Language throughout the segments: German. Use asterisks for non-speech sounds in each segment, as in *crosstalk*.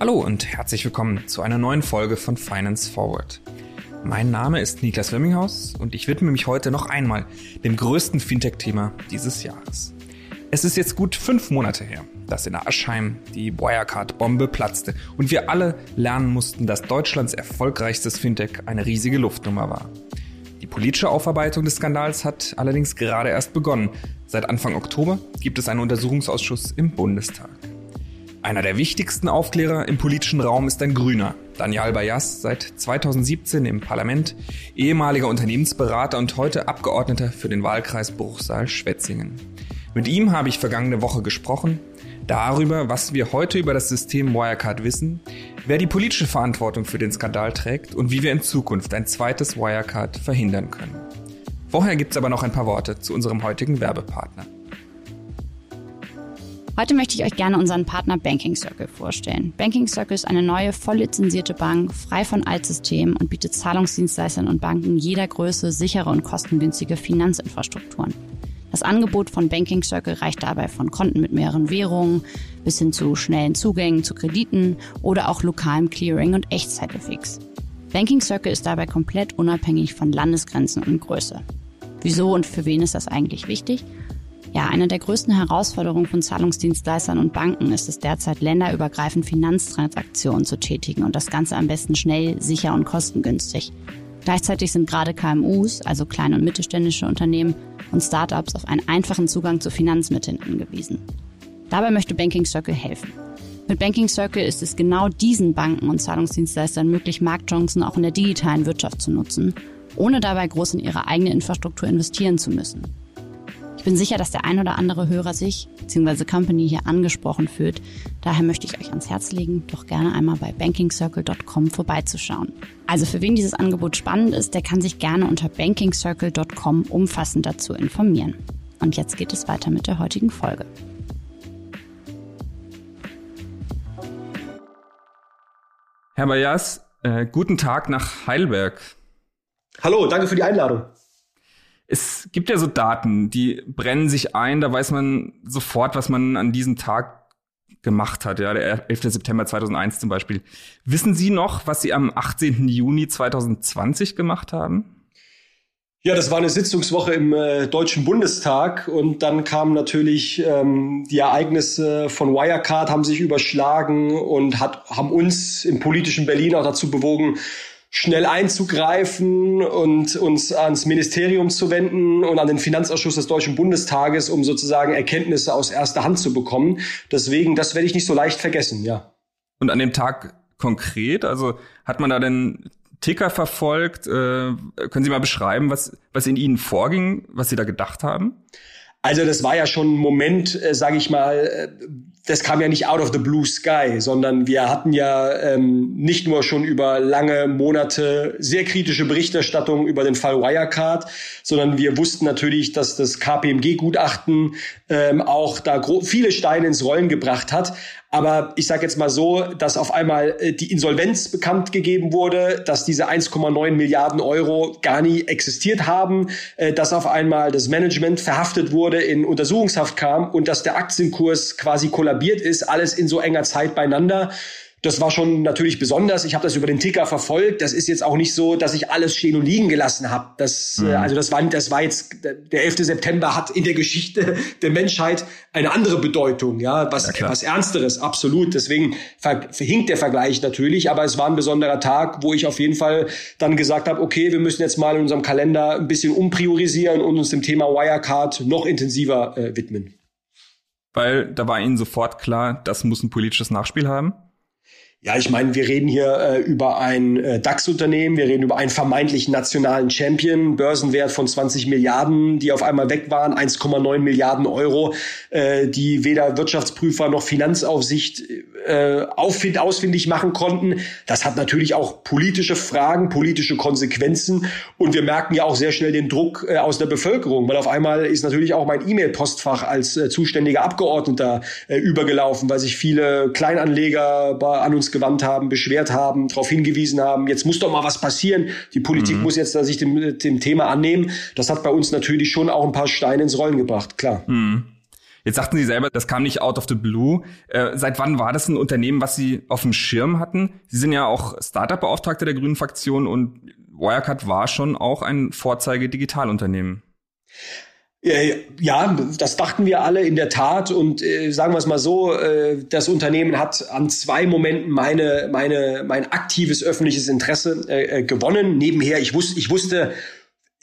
Hallo und herzlich willkommen zu einer neuen Folge von Finance Forward. Mein Name ist Niklas Wemminghaus und ich widme mich heute noch einmal dem größten Fintech-Thema dieses Jahres. Es ist jetzt gut fünf Monate her, dass in Aschheim die Wirecard-Bombe platzte und wir alle lernen mussten, dass Deutschlands erfolgreichstes Fintech eine riesige Luftnummer war. Die politische Aufarbeitung des Skandals hat allerdings gerade erst begonnen. Seit Anfang Oktober gibt es einen Untersuchungsausschuss im Bundestag. Einer der wichtigsten Aufklärer im politischen Raum ist ein Grüner, Daniel Bayas, seit 2017 im Parlament, ehemaliger Unternehmensberater und heute Abgeordneter für den Wahlkreis Bruchsal-Schwetzingen. Mit ihm habe ich vergangene Woche gesprochen, darüber, was wir heute über das System Wirecard wissen, wer die politische Verantwortung für den Skandal trägt und wie wir in Zukunft ein zweites Wirecard verhindern können. Vorher gibt es aber noch ein paar Worte zu unserem heutigen Werbepartner. Heute möchte ich euch gerne unseren Partner Banking Circle vorstellen. Banking Circle ist eine neue, voll lizenzierte Bank, frei von Altsystemen und bietet Zahlungsdienstleistern und Banken jeder Größe sichere und kostengünstige Finanzinfrastrukturen. Das Angebot von Banking Circle reicht dabei von Konten mit mehreren Währungen bis hin zu schnellen Zugängen zu Krediten oder auch lokalem Clearing und Echtzeit-FX. Banking Circle ist dabei komplett unabhängig von Landesgrenzen und Größe. Wieso und für wen ist das eigentlich wichtig? Ja, eine der größten Herausforderungen von Zahlungsdienstleistern und Banken ist es derzeit, länderübergreifend Finanztransaktionen zu tätigen und das Ganze am besten schnell, sicher und kostengünstig. Gleichzeitig sind gerade KMUs, also kleine und mittelständische Unternehmen und Startups auf einen einfachen Zugang zu Finanzmitteln angewiesen. Dabei möchte Banking Circle helfen. Mit Banking Circle ist es genau diesen Banken und Zahlungsdienstleistern möglich, Marktchancen auch in der digitalen Wirtschaft zu nutzen, ohne dabei groß in ihre eigene Infrastruktur investieren zu müssen. Ich bin sicher, dass der ein oder andere Hörer sich bzw. Company hier angesprochen fühlt. Daher möchte ich euch ans Herz legen, doch gerne einmal bei bankingcircle.com vorbeizuschauen. Also für wen dieses Angebot spannend ist, der kann sich gerne unter bankingcircle.com umfassend dazu informieren. Und jetzt geht es weiter mit der heutigen Folge. Herr Bayas, äh, guten Tag nach Heidelberg. Hallo, danke für die Einladung es gibt ja so Daten, die brennen sich ein, da weiß man sofort, was man an diesem Tag gemacht hat, ja, der 11. September 2001 zum Beispiel. Wissen Sie noch, was Sie am 18. Juni 2020 gemacht haben? Ja, das war eine Sitzungswoche im äh, Deutschen Bundestag und dann kamen natürlich ähm, die Ereignisse von Wirecard, haben sich überschlagen und hat, haben uns im politischen Berlin auch dazu bewogen, schnell einzugreifen und uns ans Ministerium zu wenden und an den Finanzausschuss des Deutschen Bundestages, um sozusagen Erkenntnisse aus erster Hand zu bekommen. Deswegen, das werde ich nicht so leicht vergessen, ja. Und an dem Tag konkret, also hat man da den Ticker verfolgt? Äh, können Sie mal beschreiben, was, was in Ihnen vorging, was Sie da gedacht haben? Also das war ja schon ein Moment, äh, sage ich mal, äh, das kam ja nicht out of the blue sky, sondern wir hatten ja ähm, nicht nur schon über lange Monate sehr kritische Berichterstattung über den Fall Wirecard, sondern wir wussten natürlich, dass das KPMG-Gutachten ähm, auch da viele Steine ins Rollen gebracht hat. Aber ich sage jetzt mal so, dass auf einmal äh, die Insolvenz bekannt gegeben wurde, dass diese 1,9 Milliarden Euro gar nie existiert haben, äh, dass auf einmal das Management verhaftet wurde, in Untersuchungshaft kam und dass der Aktienkurs quasi kollabiert ist, alles in so enger Zeit beieinander. Das war schon natürlich besonders. Ich habe das über den Ticker verfolgt. Das ist jetzt auch nicht so, dass ich alles stehen und liegen gelassen habe. Das, äh, mhm. also das war, das war jetzt der 11. September hat in der Geschichte der Menschheit eine andere Bedeutung, ja, was ja, was ernsteres, absolut. Deswegen verhinkt der Vergleich natürlich, aber es war ein besonderer Tag, wo ich auf jeden Fall dann gesagt habe, okay, wir müssen jetzt mal in unserem Kalender ein bisschen umpriorisieren und uns dem Thema Wirecard noch intensiver äh, widmen. Weil da war Ihnen sofort klar, das muss ein politisches Nachspiel haben? Ja, ich meine, wir reden hier äh, über ein äh, DAX-Unternehmen, wir reden über einen vermeintlichen nationalen Champion, Börsenwert von 20 Milliarden, die auf einmal weg waren, 1,9 Milliarden Euro, äh, die weder Wirtschaftsprüfer noch Finanzaufsicht äh, auffind, ausfindig machen konnten. Das hat natürlich auch politische Fragen, politische Konsequenzen und wir merken ja auch sehr schnell den Druck äh, aus der Bevölkerung, weil auf einmal ist natürlich auch mein E-Mail-Postfach als äh, zuständiger Abgeordneter äh, übergelaufen, weil sich viele Kleinanleger bei, an uns gewandt haben, beschwert haben, darauf hingewiesen haben, jetzt muss doch mal was passieren. Die Politik mhm. muss jetzt sich dem, dem Thema annehmen. Das hat bei uns natürlich schon auch ein paar Steine ins Rollen gebracht, klar. Mhm. Jetzt sagten Sie selber, das kam nicht out of the blue. Äh, seit wann war das ein Unternehmen, was Sie auf dem Schirm hatten? Sie sind ja auch Startup-Beauftragter der Grünen Fraktion und Wirecard war schon auch ein Vorzeige-Digitalunternehmen. Ja, das dachten wir alle in der Tat und äh, sagen wir es mal so, äh, das Unternehmen hat an zwei Momenten meine, meine, mein aktives öffentliches Interesse äh, äh gewonnen. Nebenher, ich wusste, ich wusste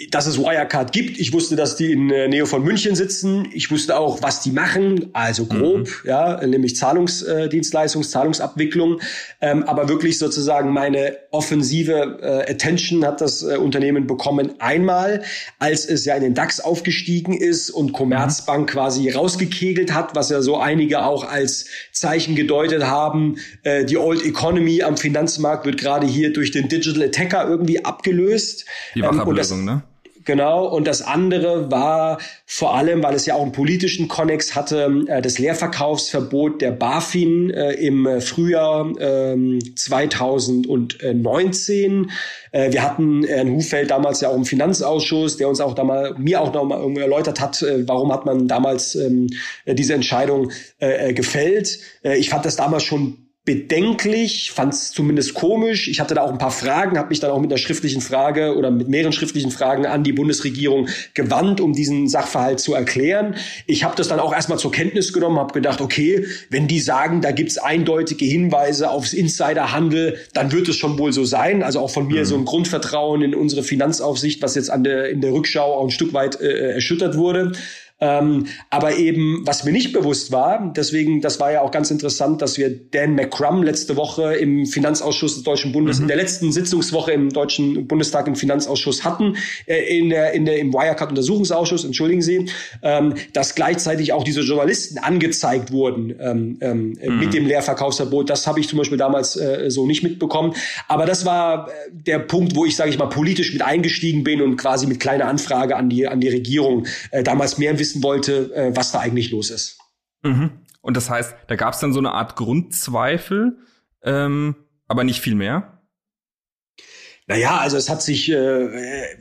dass es Wirecard gibt. Ich wusste, dass die in der Nähe von München sitzen. Ich wusste auch, was die machen, also grob, mhm. ja, nämlich Zahlungsdienstleistungs, äh, Zahlungsabwicklung. Ähm, aber wirklich sozusagen meine offensive äh, Attention hat das äh, Unternehmen bekommen. Einmal, als es ja in den DAX aufgestiegen ist und Commerzbank mhm. quasi rausgekegelt hat, was ja so einige auch als Zeichen gedeutet haben. Äh, die Old Economy am Finanzmarkt wird gerade hier durch den Digital Attacker irgendwie abgelöst. Die Wachablösung, ähm, ne? Genau, und das andere war vor allem, weil es ja auch einen politischen Konnex hatte, äh, das Leerverkaufsverbot der BaFin äh, im Frühjahr äh, 2019. Äh, wir hatten Herrn Hufeld damals ja auch im Finanzausschuss, der uns auch damals, mir auch nochmal erläutert hat, warum hat man damals ähm, diese Entscheidung gefällt. ich fand das damals schon bedenklich, fand es zumindest komisch. Ich hatte da auch ein paar Fragen, habe mich dann auch mit einer schriftlichen Frage oder mit mehreren schriftlichen Fragen an die Bundesregierung gewandt, um diesen Sachverhalt zu erklären. Ich habe das dann auch erstmal zur Kenntnis genommen, habe gedacht, okay, wenn die sagen, da gibt's eindeutige Hinweise aufs Insiderhandel, dann wird es schon wohl so sein. Also auch von mir mhm. so ein Grundvertrauen in unsere Finanzaufsicht, was jetzt an der, in der Rückschau auch ein Stück weit äh, erschüttert wurde. Ähm, aber eben, was mir nicht bewusst war, deswegen, das war ja auch ganz interessant, dass wir Dan McCrum letzte Woche im Finanzausschuss des Deutschen Bundes, mhm. in der letzten Sitzungswoche im Deutschen Bundestag im Finanzausschuss hatten, äh, in der, in der, im Wirecard-Untersuchungsausschuss, entschuldigen Sie, ähm, dass gleichzeitig auch diese Journalisten angezeigt wurden ähm, ähm, mhm. mit dem Leerverkaufsverbot. Das habe ich zum Beispiel damals äh, so nicht mitbekommen. Aber das war äh, der Punkt, wo ich, sage ich mal, politisch mit eingestiegen bin und quasi mit kleiner Anfrage an die, an die Regierung äh, damals mehr wissen wissen wollte, äh, was da eigentlich los ist. Mhm. Und das heißt, da gab es dann so eine Art Grundzweifel, ähm, aber nicht viel mehr. Naja, also es hat sich, äh,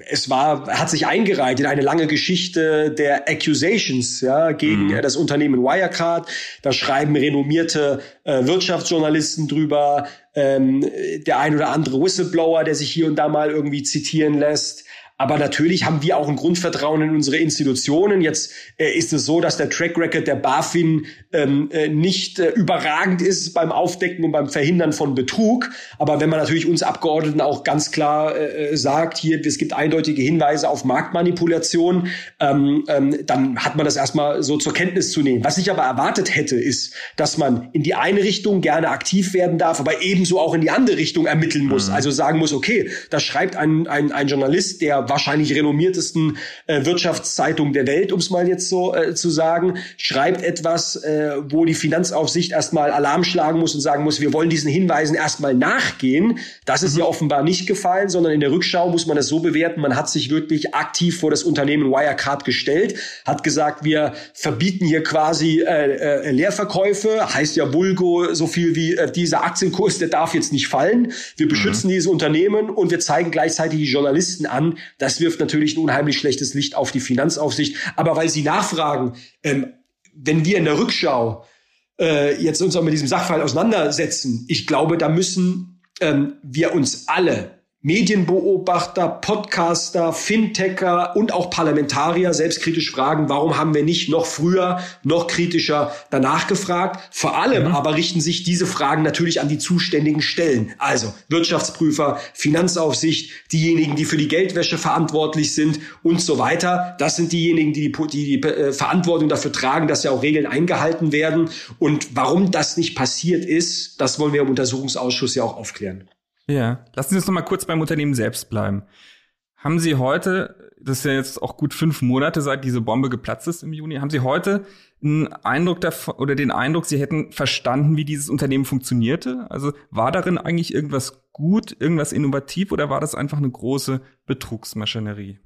es war, hat sich eingereiht in eine lange Geschichte der Accusations ja, gegen mhm. das Unternehmen Wirecard. Da schreiben renommierte äh, Wirtschaftsjournalisten drüber, ähm, der ein oder andere Whistleblower, der sich hier und da mal irgendwie zitieren lässt. Aber natürlich haben wir auch ein Grundvertrauen in unsere Institutionen. Jetzt äh, ist es so, dass der Track Record der BaFin ähm, äh, nicht äh, überragend ist beim Aufdecken und beim Verhindern von Betrug. Aber wenn man natürlich uns Abgeordneten auch ganz klar äh, äh sagt, hier, es gibt eindeutige Hinweise auf Marktmanipulation, ähm, ähm, dann hat man das erstmal so zur Kenntnis zu nehmen. Was ich aber erwartet hätte, ist, dass man in die eine Richtung gerne aktiv werden darf, aber ebenso auch in die andere Richtung ermitteln muss. Mhm. Also sagen muss, okay, da schreibt ein, ein, ein Journalist, der wahrscheinlich renommiertesten äh, Wirtschaftszeitung der Welt, um es mal jetzt so äh, zu sagen, schreibt etwas, äh, wo die Finanzaufsicht erstmal Alarm schlagen muss und sagen muss, wir wollen diesen Hinweisen erstmal nachgehen. Das ist mhm. ja offenbar nicht gefallen, sondern in der Rückschau muss man das so bewerten, man hat sich wirklich aktiv vor das Unternehmen Wirecard gestellt, hat gesagt, wir verbieten hier quasi äh, äh, Leerverkäufe, heißt ja Bulgo so viel wie äh, dieser Aktienkurs, der darf jetzt nicht fallen. Wir beschützen mhm. dieses Unternehmen und wir zeigen gleichzeitig die Journalisten an, das wirft natürlich ein unheimlich schlechtes Licht auf die Finanzaufsicht. Aber weil Sie nachfragen, ähm, wenn wir in der Rückschau äh, jetzt uns auch mit diesem Sachverhalt auseinandersetzen, ich glaube, da müssen ähm, wir uns alle Medienbeobachter, Podcaster, Fintecher und auch Parlamentarier selbstkritisch fragen, warum haben wir nicht noch früher, noch kritischer danach gefragt? Vor allem mhm. aber richten sich diese Fragen natürlich an die zuständigen Stellen. Also Wirtschaftsprüfer, Finanzaufsicht, diejenigen, die für die Geldwäsche verantwortlich sind und so weiter. Das sind diejenigen, die die, die, die äh, Verantwortung dafür tragen, dass ja auch Regeln eingehalten werden. Und warum das nicht passiert ist, das wollen wir im Untersuchungsausschuss ja auch aufklären. Ja, lassen Sie uns noch mal kurz beim Unternehmen selbst bleiben. Haben Sie heute, das ist ja jetzt auch gut fünf Monate seit diese Bombe geplatzt ist im Juni, haben Sie heute einen Eindruck davon, oder den Eindruck, Sie hätten verstanden, wie dieses Unternehmen funktionierte? Also war darin eigentlich irgendwas gut, irgendwas innovativ oder war das einfach eine große Betrugsmaschinerie?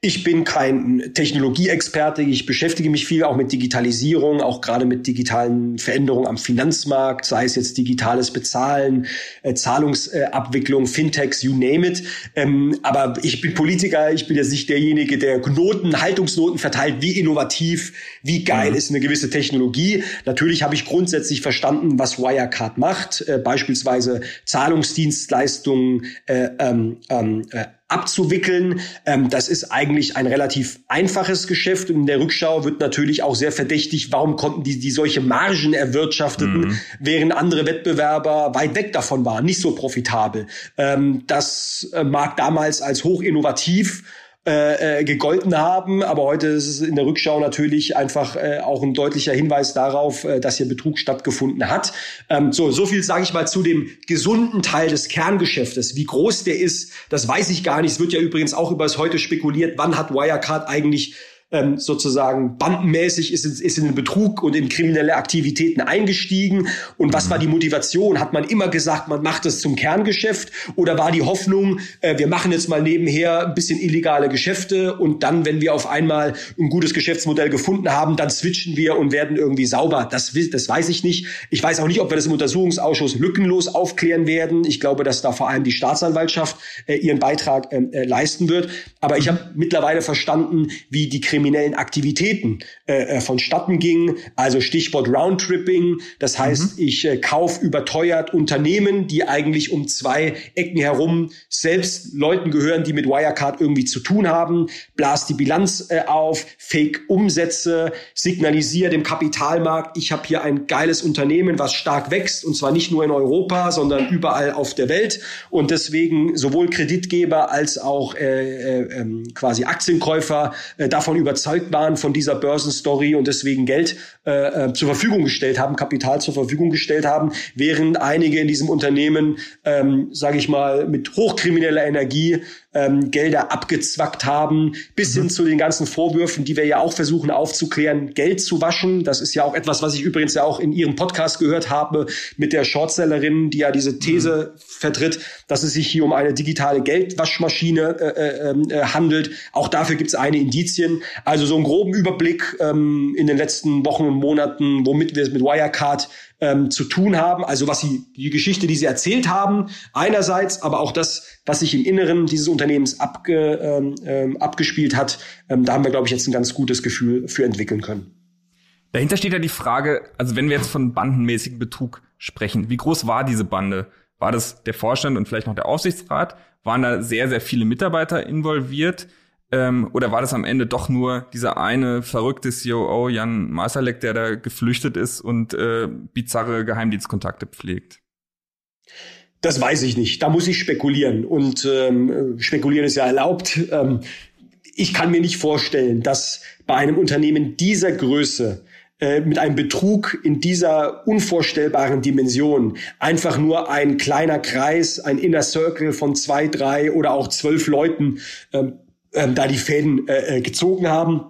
Ich bin kein Technologieexperte. Ich beschäftige mich viel auch mit Digitalisierung, auch gerade mit digitalen Veränderungen am Finanzmarkt, sei es jetzt digitales Bezahlen, äh, Zahlungsabwicklung, Fintechs, you name it. Ähm, aber ich bin Politiker. Ich bin jetzt nicht derjenige, der Noten, Haltungsnoten verteilt. Wie innovativ, wie geil mhm. ist eine gewisse Technologie? Natürlich habe ich grundsätzlich verstanden, was Wirecard macht, äh, beispielsweise Zahlungsdienstleistungen, äh, ähm, ähm, äh, abzuwickeln. Ähm, das ist eigentlich ein relativ einfaches Geschäft. Und in der Rückschau wird natürlich auch sehr verdächtig, warum konnten die, die solche Margen erwirtschafteten, mhm. während andere Wettbewerber weit weg davon waren, nicht so profitabel. Ähm, das äh, mag damals als hoch innovativ äh, äh, gegolten haben. Aber heute ist es in der Rückschau natürlich einfach äh, auch ein deutlicher Hinweis darauf, äh, dass hier Betrug stattgefunden hat. Ähm, so, so viel sage ich mal zu dem gesunden Teil des Kerngeschäftes. Wie groß der ist, das weiß ich gar nicht. Es wird ja übrigens auch über das heute spekuliert, wann hat Wirecard eigentlich ähm, sozusagen bandenmäßig ist, ist in den Betrug und in kriminelle Aktivitäten eingestiegen. Und was war die Motivation? Hat man immer gesagt, man macht es zum Kerngeschäft? Oder war die Hoffnung, äh, wir machen jetzt mal nebenher ein bisschen illegale Geschäfte und dann, wenn wir auf einmal ein gutes Geschäftsmodell gefunden haben, dann switchen wir und werden irgendwie sauber? Das, das weiß ich nicht. Ich weiß auch nicht, ob wir das im Untersuchungsausschuss lückenlos aufklären werden. Ich glaube, dass da vor allem die Staatsanwaltschaft äh, ihren Beitrag ähm, äh, leisten wird. Aber ich habe mittlerweile verstanden, wie die kriminellen Aktivitäten äh, äh, vonstatten gingen. Also Stichwort Roundtripping. Das heißt, mhm. ich äh, kauf überteuert Unternehmen, die eigentlich um zwei Ecken herum selbst Leuten gehören, die mit Wirecard irgendwie zu tun haben, blas die Bilanz äh, auf, fake Umsätze, signalisiere dem Kapitalmarkt, ich habe hier ein geiles Unternehmen, was stark wächst und zwar nicht nur in Europa, sondern überall auf der Welt und deswegen sowohl Kreditgeber als auch äh, äh, ähm, quasi Aktienkäufer äh, davon über überzeugt waren von dieser Börsenstory und deswegen Geld äh, äh, zur Verfügung gestellt haben, Kapital zur Verfügung gestellt haben, während einige in diesem Unternehmen, ähm, sage ich mal, mit hochkrimineller Energie ähm, Gelder abgezwackt haben, bis mhm. hin zu den ganzen Vorwürfen, die wir ja auch versuchen aufzuklären, Geld zu waschen. Das ist ja auch etwas, was ich übrigens ja auch in Ihrem Podcast gehört habe mit der Shortsellerin, die ja diese These mhm. vertritt, dass es sich hier um eine digitale Geldwaschmaschine äh, äh, ähm, äh, handelt. Auch dafür gibt es eine Indizien. Also so einen groben Überblick ähm, in den letzten Wochen und Monaten, womit wir es mit Wirecard ähm, zu tun haben. Also was sie, die Geschichte, die sie erzählt haben, einerseits, aber auch das, was sich im Inneren dieses Unternehmens abge, ähm, ähm, abgespielt hat, ähm, da haben wir, glaube ich, jetzt ein ganz gutes Gefühl für entwickeln können. Dahinter steht ja die Frage, also wenn wir jetzt von bandenmäßigem Betrug sprechen, wie groß war diese Bande? War das der Vorstand und vielleicht noch der Aufsichtsrat? Waren da sehr, sehr viele Mitarbeiter involviert? Ähm, oder war das am Ende doch nur dieser eine verrückte COO, Jan Masalek, der da geflüchtet ist und äh, bizarre Geheimdienstkontakte pflegt? Das weiß ich nicht. Da muss ich spekulieren. Und ähm, spekulieren ist ja erlaubt. Ähm, ich kann mir nicht vorstellen, dass bei einem Unternehmen dieser Größe äh, mit einem Betrug in dieser unvorstellbaren Dimension einfach nur ein kleiner Kreis, ein Inner Circle von zwei, drei oder auch zwölf Leuten ähm, ähm, da die Fäden äh, äh, gezogen haben.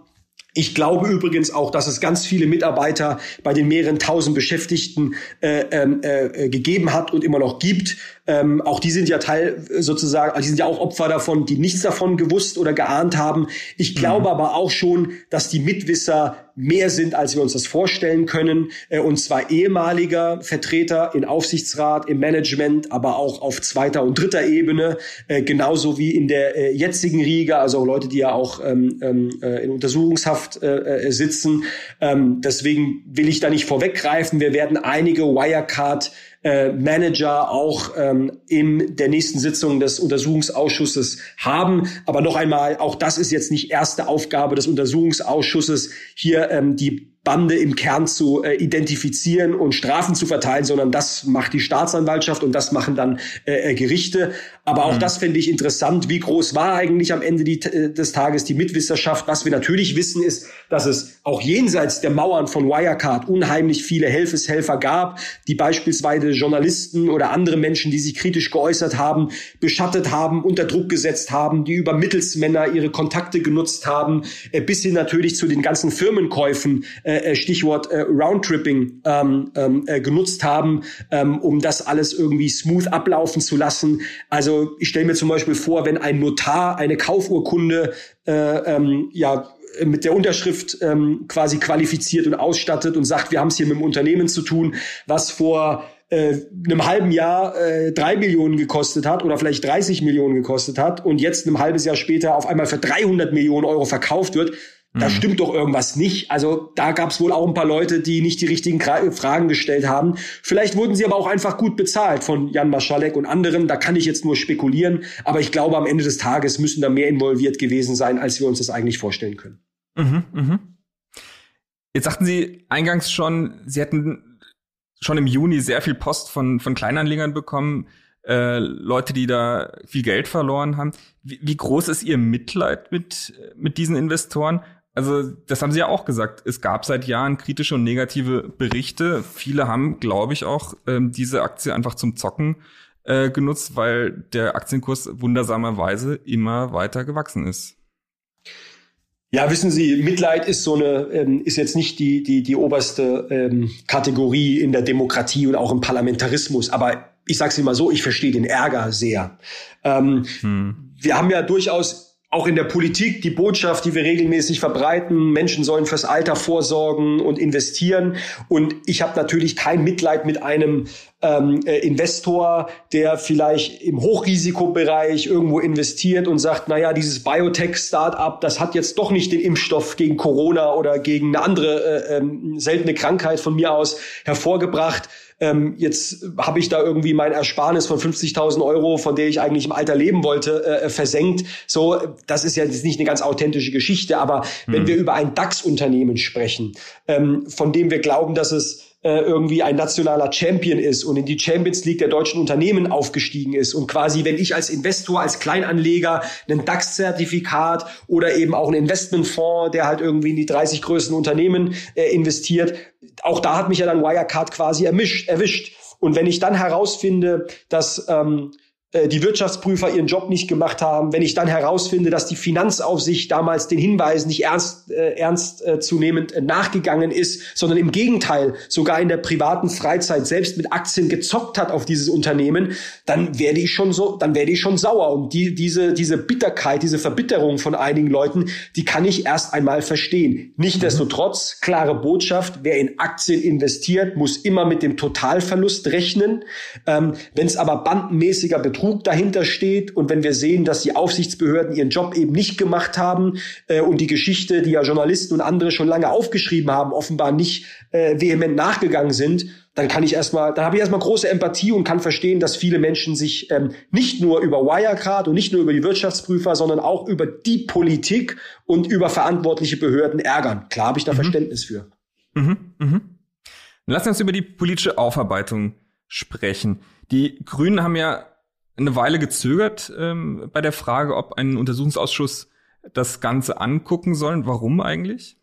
Ich glaube übrigens auch, dass es ganz viele Mitarbeiter bei den mehreren tausend Beschäftigten äh, ähm, äh, gegeben hat und immer noch gibt, ähm, auch die sind ja Teil sozusagen, also die sind ja auch Opfer davon, die nichts davon gewusst oder geahnt haben. Ich glaube mhm. aber auch schon, dass die Mitwisser mehr sind, als wir uns das vorstellen können. Äh, und zwar ehemaliger Vertreter in Aufsichtsrat, im Management, aber auch auf zweiter und dritter Ebene, äh, genauso wie in der äh, jetzigen Riege, also Leute, die ja auch ähm, ähm äh, in Untersuchungshaft äh, äh, sitzen. Ähm, deswegen will ich da nicht vorweggreifen. Wir werden einige Wirecard äh, Manager auch ähm, in der nächsten Sitzung des Untersuchungsausschusses haben. Aber noch einmal, auch das ist jetzt nicht erste Aufgabe des Untersuchungsausschusses, hier ähm, die Bande im Kern zu äh, identifizieren und Strafen zu verteilen, sondern das macht die Staatsanwaltschaft und das machen dann äh, äh Gerichte. Aber auch mhm. das finde ich interessant. Wie groß war eigentlich am Ende die, äh, des Tages die Mitwisserschaft? Was wir natürlich wissen, ist, dass es auch jenseits der Mauern von Wirecard unheimlich viele Helfeshelfer gab, die beispielsweise Journalisten oder andere Menschen, die sich kritisch geäußert haben, beschattet haben, unter Druck gesetzt haben, die über Mittelsmänner ihre Kontakte genutzt haben, äh, bis hin natürlich zu den ganzen Firmenkäufen äh, äh, Stichwort äh, Roundtripping ähm, ähm, äh, genutzt haben, ähm, um das alles irgendwie smooth ablaufen zu lassen. Also ich stelle mir zum Beispiel vor, wenn ein Notar eine Kaufurkunde äh, ähm, ja mit der Unterschrift ähm, quasi qualifiziert und ausstattet und sagt, wir haben es hier mit einem Unternehmen zu tun, was vor äh, einem halben Jahr äh, drei Millionen gekostet hat oder vielleicht 30 Millionen gekostet hat und jetzt ein halbes Jahr später auf einmal für 300 Millionen Euro verkauft wird, da mhm. stimmt doch irgendwas nicht. Also da gab es wohl auch ein paar Leute, die nicht die richtigen Fragen gestellt haben. Vielleicht wurden sie aber auch einfach gut bezahlt von Jan Maschalek und anderen. Da kann ich jetzt nur spekulieren. Aber ich glaube, am Ende des Tages müssen da mehr involviert gewesen sein, als wir uns das eigentlich vorstellen können. Mhm, mh. Jetzt sagten Sie eingangs schon, Sie hätten schon im Juni sehr viel Post von, von Kleinanlegern bekommen. Äh, Leute, die da viel Geld verloren haben. Wie, wie groß ist Ihr Mitleid mit, mit diesen Investoren? Also, das haben Sie ja auch gesagt. Es gab seit Jahren kritische und negative Berichte. Viele haben, glaube ich, auch ähm, diese Aktie einfach zum Zocken äh, genutzt, weil der Aktienkurs wundersamerweise immer weiter gewachsen ist. Ja, wissen Sie, Mitleid ist so eine, ähm, ist jetzt nicht die, die, die oberste ähm, Kategorie in der Demokratie und auch im Parlamentarismus. Aber ich sage es mal so, ich verstehe den Ärger sehr. Ähm, hm. Wir haben ja durchaus auch in der Politik die Botschaft, die wir regelmäßig verbreiten, Menschen sollen fürs Alter vorsorgen und investieren. Und ich habe natürlich kein Mitleid mit einem ähm, äh, Investor, der vielleicht im Hochrisikobereich irgendwo investiert und sagt, naja, dieses Biotech-Startup, das hat jetzt doch nicht den Impfstoff gegen Corona oder gegen eine andere äh, ähm, seltene Krankheit von mir aus hervorgebracht ähm, jetzt habe ich da irgendwie mein Ersparnis von 50.000 Euro, von der ich eigentlich im Alter leben wollte, äh, versenkt. So, das ist ja jetzt nicht eine ganz authentische Geschichte, aber mhm. wenn wir über ein DAX-Unternehmen sprechen, ähm, von dem wir glauben, dass es äh, irgendwie ein nationaler Champion ist und in die Champions League der deutschen Unternehmen aufgestiegen ist und quasi, wenn ich als Investor, als Kleinanleger ein DAX-Zertifikat oder eben auch ein Investmentfonds, der halt irgendwie in die 30 größten Unternehmen äh, investiert, auch da hat mich ja dann Wirecard quasi ermischt, erwischt. Und wenn ich dann herausfinde, dass ähm, äh, die Wirtschaftsprüfer ihren Job nicht gemacht haben, wenn ich dann herausfinde, dass die Finanzaufsicht damals den Hinweisen nicht ernst, äh, ernst äh, zunehmend äh, nachgegangen ist, sondern im Gegenteil sogar in der privaten Freizeit selbst mit Aktien gezockt hat auf dieses Unternehmen, dann werde ich schon so, dann werde ich schon sauer. Und die, diese, diese Bitterkeit, diese Verbitterung von einigen Leuten, die kann ich erst einmal verstehen. Nichtsdestotrotz, klare Botschaft, wer in Aktien investiert, muss immer mit dem Totalverlust rechnen. Ähm, wenn es aber bandenmäßiger Betrug dahinter steht und wenn wir sehen, dass die Aufsichtsbehörden ihren Job eben nicht gemacht haben äh, und die Geschichte, die ja Journalisten und andere schon lange aufgeschrieben haben, offenbar nicht äh, vehement nachgegangen sind, dann kann ich erstmal, dann habe ich erstmal große Empathie und kann verstehen, dass viele Menschen sich ähm, nicht nur über Wirecard und nicht nur über die Wirtschaftsprüfer, sondern auch über die Politik und über verantwortliche Behörden ärgern. Klar habe ich da mhm. Verständnis für. Mhm, mhm. Lass uns über die politische Aufarbeitung sprechen. Die Grünen haben ja eine Weile gezögert ähm, bei der Frage, ob ein Untersuchungsausschuss das Ganze angucken soll. Warum eigentlich?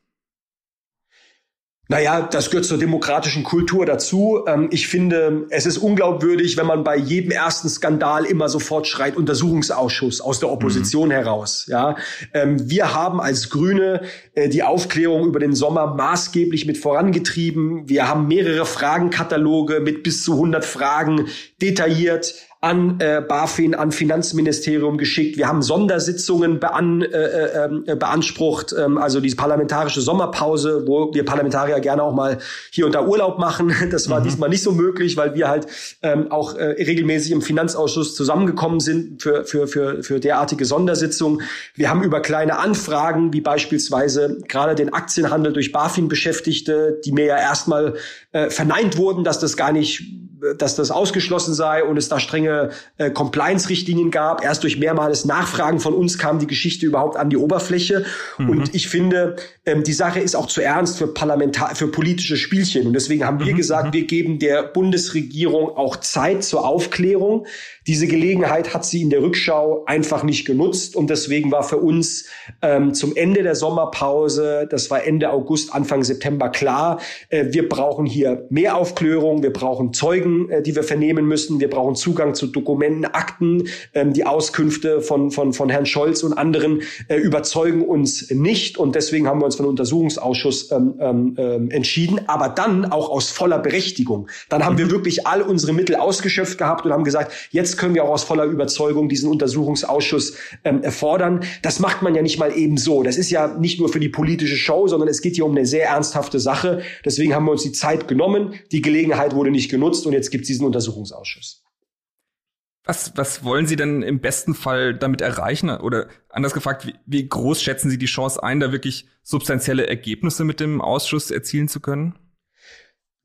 Naja, das gehört zur demokratischen Kultur dazu. Ähm, ich finde, es ist unglaubwürdig, wenn man bei jedem ersten Skandal immer sofort schreit, Untersuchungsausschuss aus der Opposition mhm. heraus. Ja, ähm, wir haben als Grüne äh, die Aufklärung über den Sommer maßgeblich mit vorangetrieben. Wir haben mehrere Fragenkataloge mit bis zu 100 Fragen detailliert an äh, BaFin, an Finanzministerium geschickt. Wir haben Sondersitzungen bean, äh, äh, äh, beansprucht, ähm, also diese parlamentarische Sommerpause, wo wir Parlamentarier gerne auch mal hier und da Urlaub machen. *laughs* Das war mhm. diesmal nicht so möglich, weil wir halt ähm, auch äh, regelmäßig im Finanzausschuss zusammengekommen sind für, für, für, für derartige Sondersitzungen. Wir haben über kleine Anfragen, wie beispielsweise gerade den Aktienhandel durch BaFin Beschäftigte, die mir ja erstmal äh, verneint wurden, dass das gar nicht dass das ausgeschlossen sei und es da strenge äh, Compliance-Richtlinien gab. Erst durch mehrmales Nachfragen von uns kam die Geschichte überhaupt an die Oberfläche. Mhm. Und ich finde, ähm, die Sache ist auch zu ernst für Parlamentar für politische Spielchen. Und deswegen haben wir mhm. gesagt, mhm. wir geben der Bundesregierung auch Zeit zur Aufklärung. Diese Gelegenheit hat sie in der Rückschau einfach nicht genutzt. Und deswegen war für uns ähm, zum Ende der Sommerpause, das war Ende August, Anfang September klar, äh, wir brauchen hier mehr Aufklärung, wir brauchen Zeugen Zeugen, äh, die wir vernehmen müssen. Wir brauchen Zugang zu Dokumenten, Akten. Ähm, die Auskünfte von, von, von Herrn Scholz und anderen äh, überzeugen uns nicht. Und deswegen haben wir uns für einen Untersuchungsausschuss ähm, ähm, ähm entschieden. Aber dann auch aus voller Berechtigung. Dann haben wir wirklich all unsere Mittel ausgeschöpft gehabt und haben gesagt, jetzt können wir auch aus voller Überzeugung diesen Untersuchungsausschuss ähm, erfordern. Das macht man ja nicht mal eben so. Das ist ja nicht nur für die politische Show, sondern es geht hier um eine sehr ernsthafte Sache. Deswegen haben wir uns die Zeit genommen. Die Gelegenheit wurde nicht genutzt und jetzt gibt es diesen Untersuchungsausschuss. Was, was wollen Sie denn im besten Fall damit erreichen? Oder anders gefragt, wie, wie groß schätzen Sie die Chance ein, da wirklich substanzielle Ergebnisse mit dem Ausschuss erzielen zu können?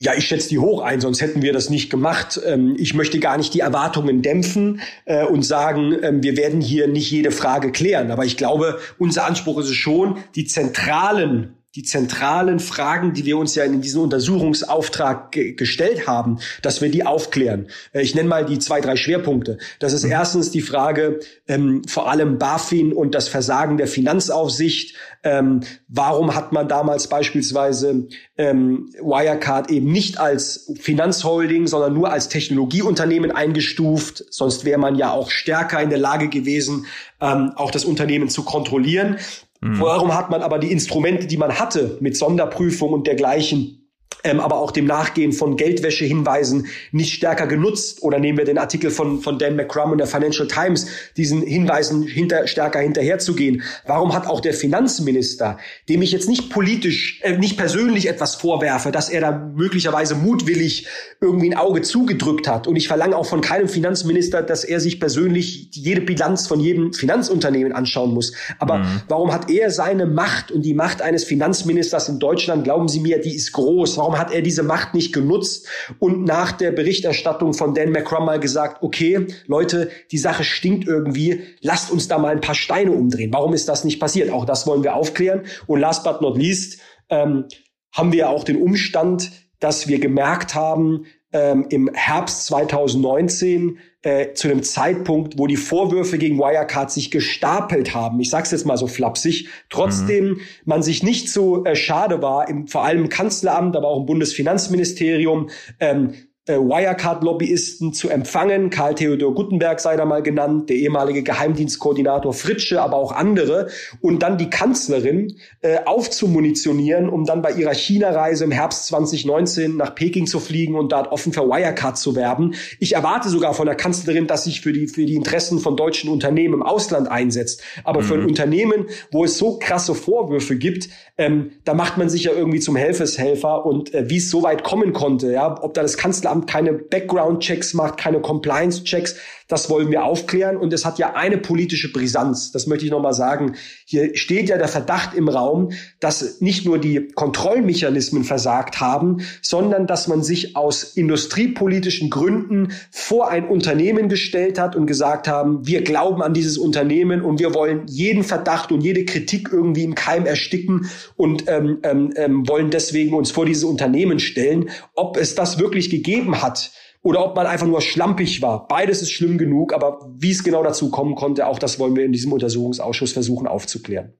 Ja, ich schätze die hoch ein, sonst hätten wir das nicht gemacht. Ähm, ich möchte gar nicht die Erwartungen dämpfen äh, und sagen, ähm, wir werden hier nicht jede Frage klären. Aber ich glaube, unser Anspruch ist es schon, die zentralen die zentralen Fragen, die wir uns ja in diesem Untersuchungsauftrag ge gestellt haben, dass wir die aufklären. Äh, ich nenne mal die zwei, drei Schwerpunkte. Das ist mhm. erstens die Frage, ähm, vor allem BaFin und das Versagen der Finanzaufsicht. Ähm, warum hat man damals beispielsweise ähm, Wirecard eben nicht als Finanzholding, sondern nur als Technologieunternehmen eingestuft? Sonst wäre man ja auch stärker in der Lage gewesen, ähm, auch das Unternehmen zu kontrollieren. Mhm. Warum hat man aber die Instrumente, die man hatte, mit Sonderprüfung und dergleichen, ähm, aber auch dem Nachgehen von Geldwäschehinweisen nicht stärker genutzt. Oder nehmen wir den Artikel von, von Dan McCrum in der Financial Times, diesen Hinweisen hinter, stärker hinterherzugehen. Warum hat auch der Finanzminister, dem ich jetzt nicht politisch, äh, nicht persönlich etwas vorwerfe, dass er da möglicherweise mutwillig irgendwie ein Auge zugedrückt hat. Und ich verlange auch von keinem Finanzminister, dass er sich persönlich jede Bilanz von jedem Finanzunternehmen anschauen muss. Aber mhm. warum hat er seine Macht und die Macht eines Finanzministers in Deutschland, glauben Sie mir, die ist groß. Warum hat er diese Macht nicht genutzt und nach der Berichterstattung von Dan McCrum mal gesagt, okay, Leute, die Sache stinkt irgendwie, lasst uns da mal ein paar Steine umdrehen. Warum ist das nicht passiert? Auch das wollen wir aufklären. Und last but not least ähm, haben wir auch den Umstand, dass wir gemerkt haben, ähm, im Herbst 2019 äh, zu dem Zeitpunkt, wo die Vorwürfe gegen Wirecard sich gestapelt haben. Ich sage es jetzt mal so flapsig. Trotzdem mhm. man sich nicht so äh, schade war, im, vor allem im Kanzleramt, aber auch im Bundesfinanzministerium, ähm, äh, Wirecard-Lobbyisten zu empfangen. Karl Theodor Guttenberg sei da mal genannt, der ehemalige Geheimdienstkoordinator Fritsche, aber auch andere. Und dann die Kanzlerin äh, aufzumunitionieren, um dann bei ihrer China-Reise im Herbst 2019 nach Peking zu fliegen und dort offen für Wirecard zu werben. Ich erwarte sogar von der Kanzlerin, dass sich für die, für die Interessen von deutschen Unternehmen im Ausland einsetzt. Aber mhm. für ein mhm. Unternehmen, wo es so krasse Vorwürfe gibt, ähm, da macht man sich ja irgendwie zum Helfeshelfer. Und äh, wie es so weit kommen konnte, ja, ob da das Kanzleramt Finanzamt keine Background-Checks macht, keine Compliance-Checks. Das wollen wir aufklären. Und es hat ja eine politische Brisanz. Das möchte ich nochmal sagen. Hier steht ja der Verdacht im Raum, dass nicht nur die Kontrollmechanismen versagt haben, sondern dass man sich aus industriepolitischen Gründen vor ein Unternehmen gestellt hat und gesagt haben, wir glauben an dieses Unternehmen und wir wollen jeden Verdacht und jede Kritik irgendwie im Keim ersticken und ähm, ähm, ähm wollen deswegen uns vor dieses Unternehmen stellen. Ob es das wirklich gegeben hat, oder ob man einfach nur schlampig war. Beides ist schlimm genug, aber wie es genau dazu kommen konnte, auch das wollen wir in diesem Untersuchungsausschuss versuchen aufzuklären.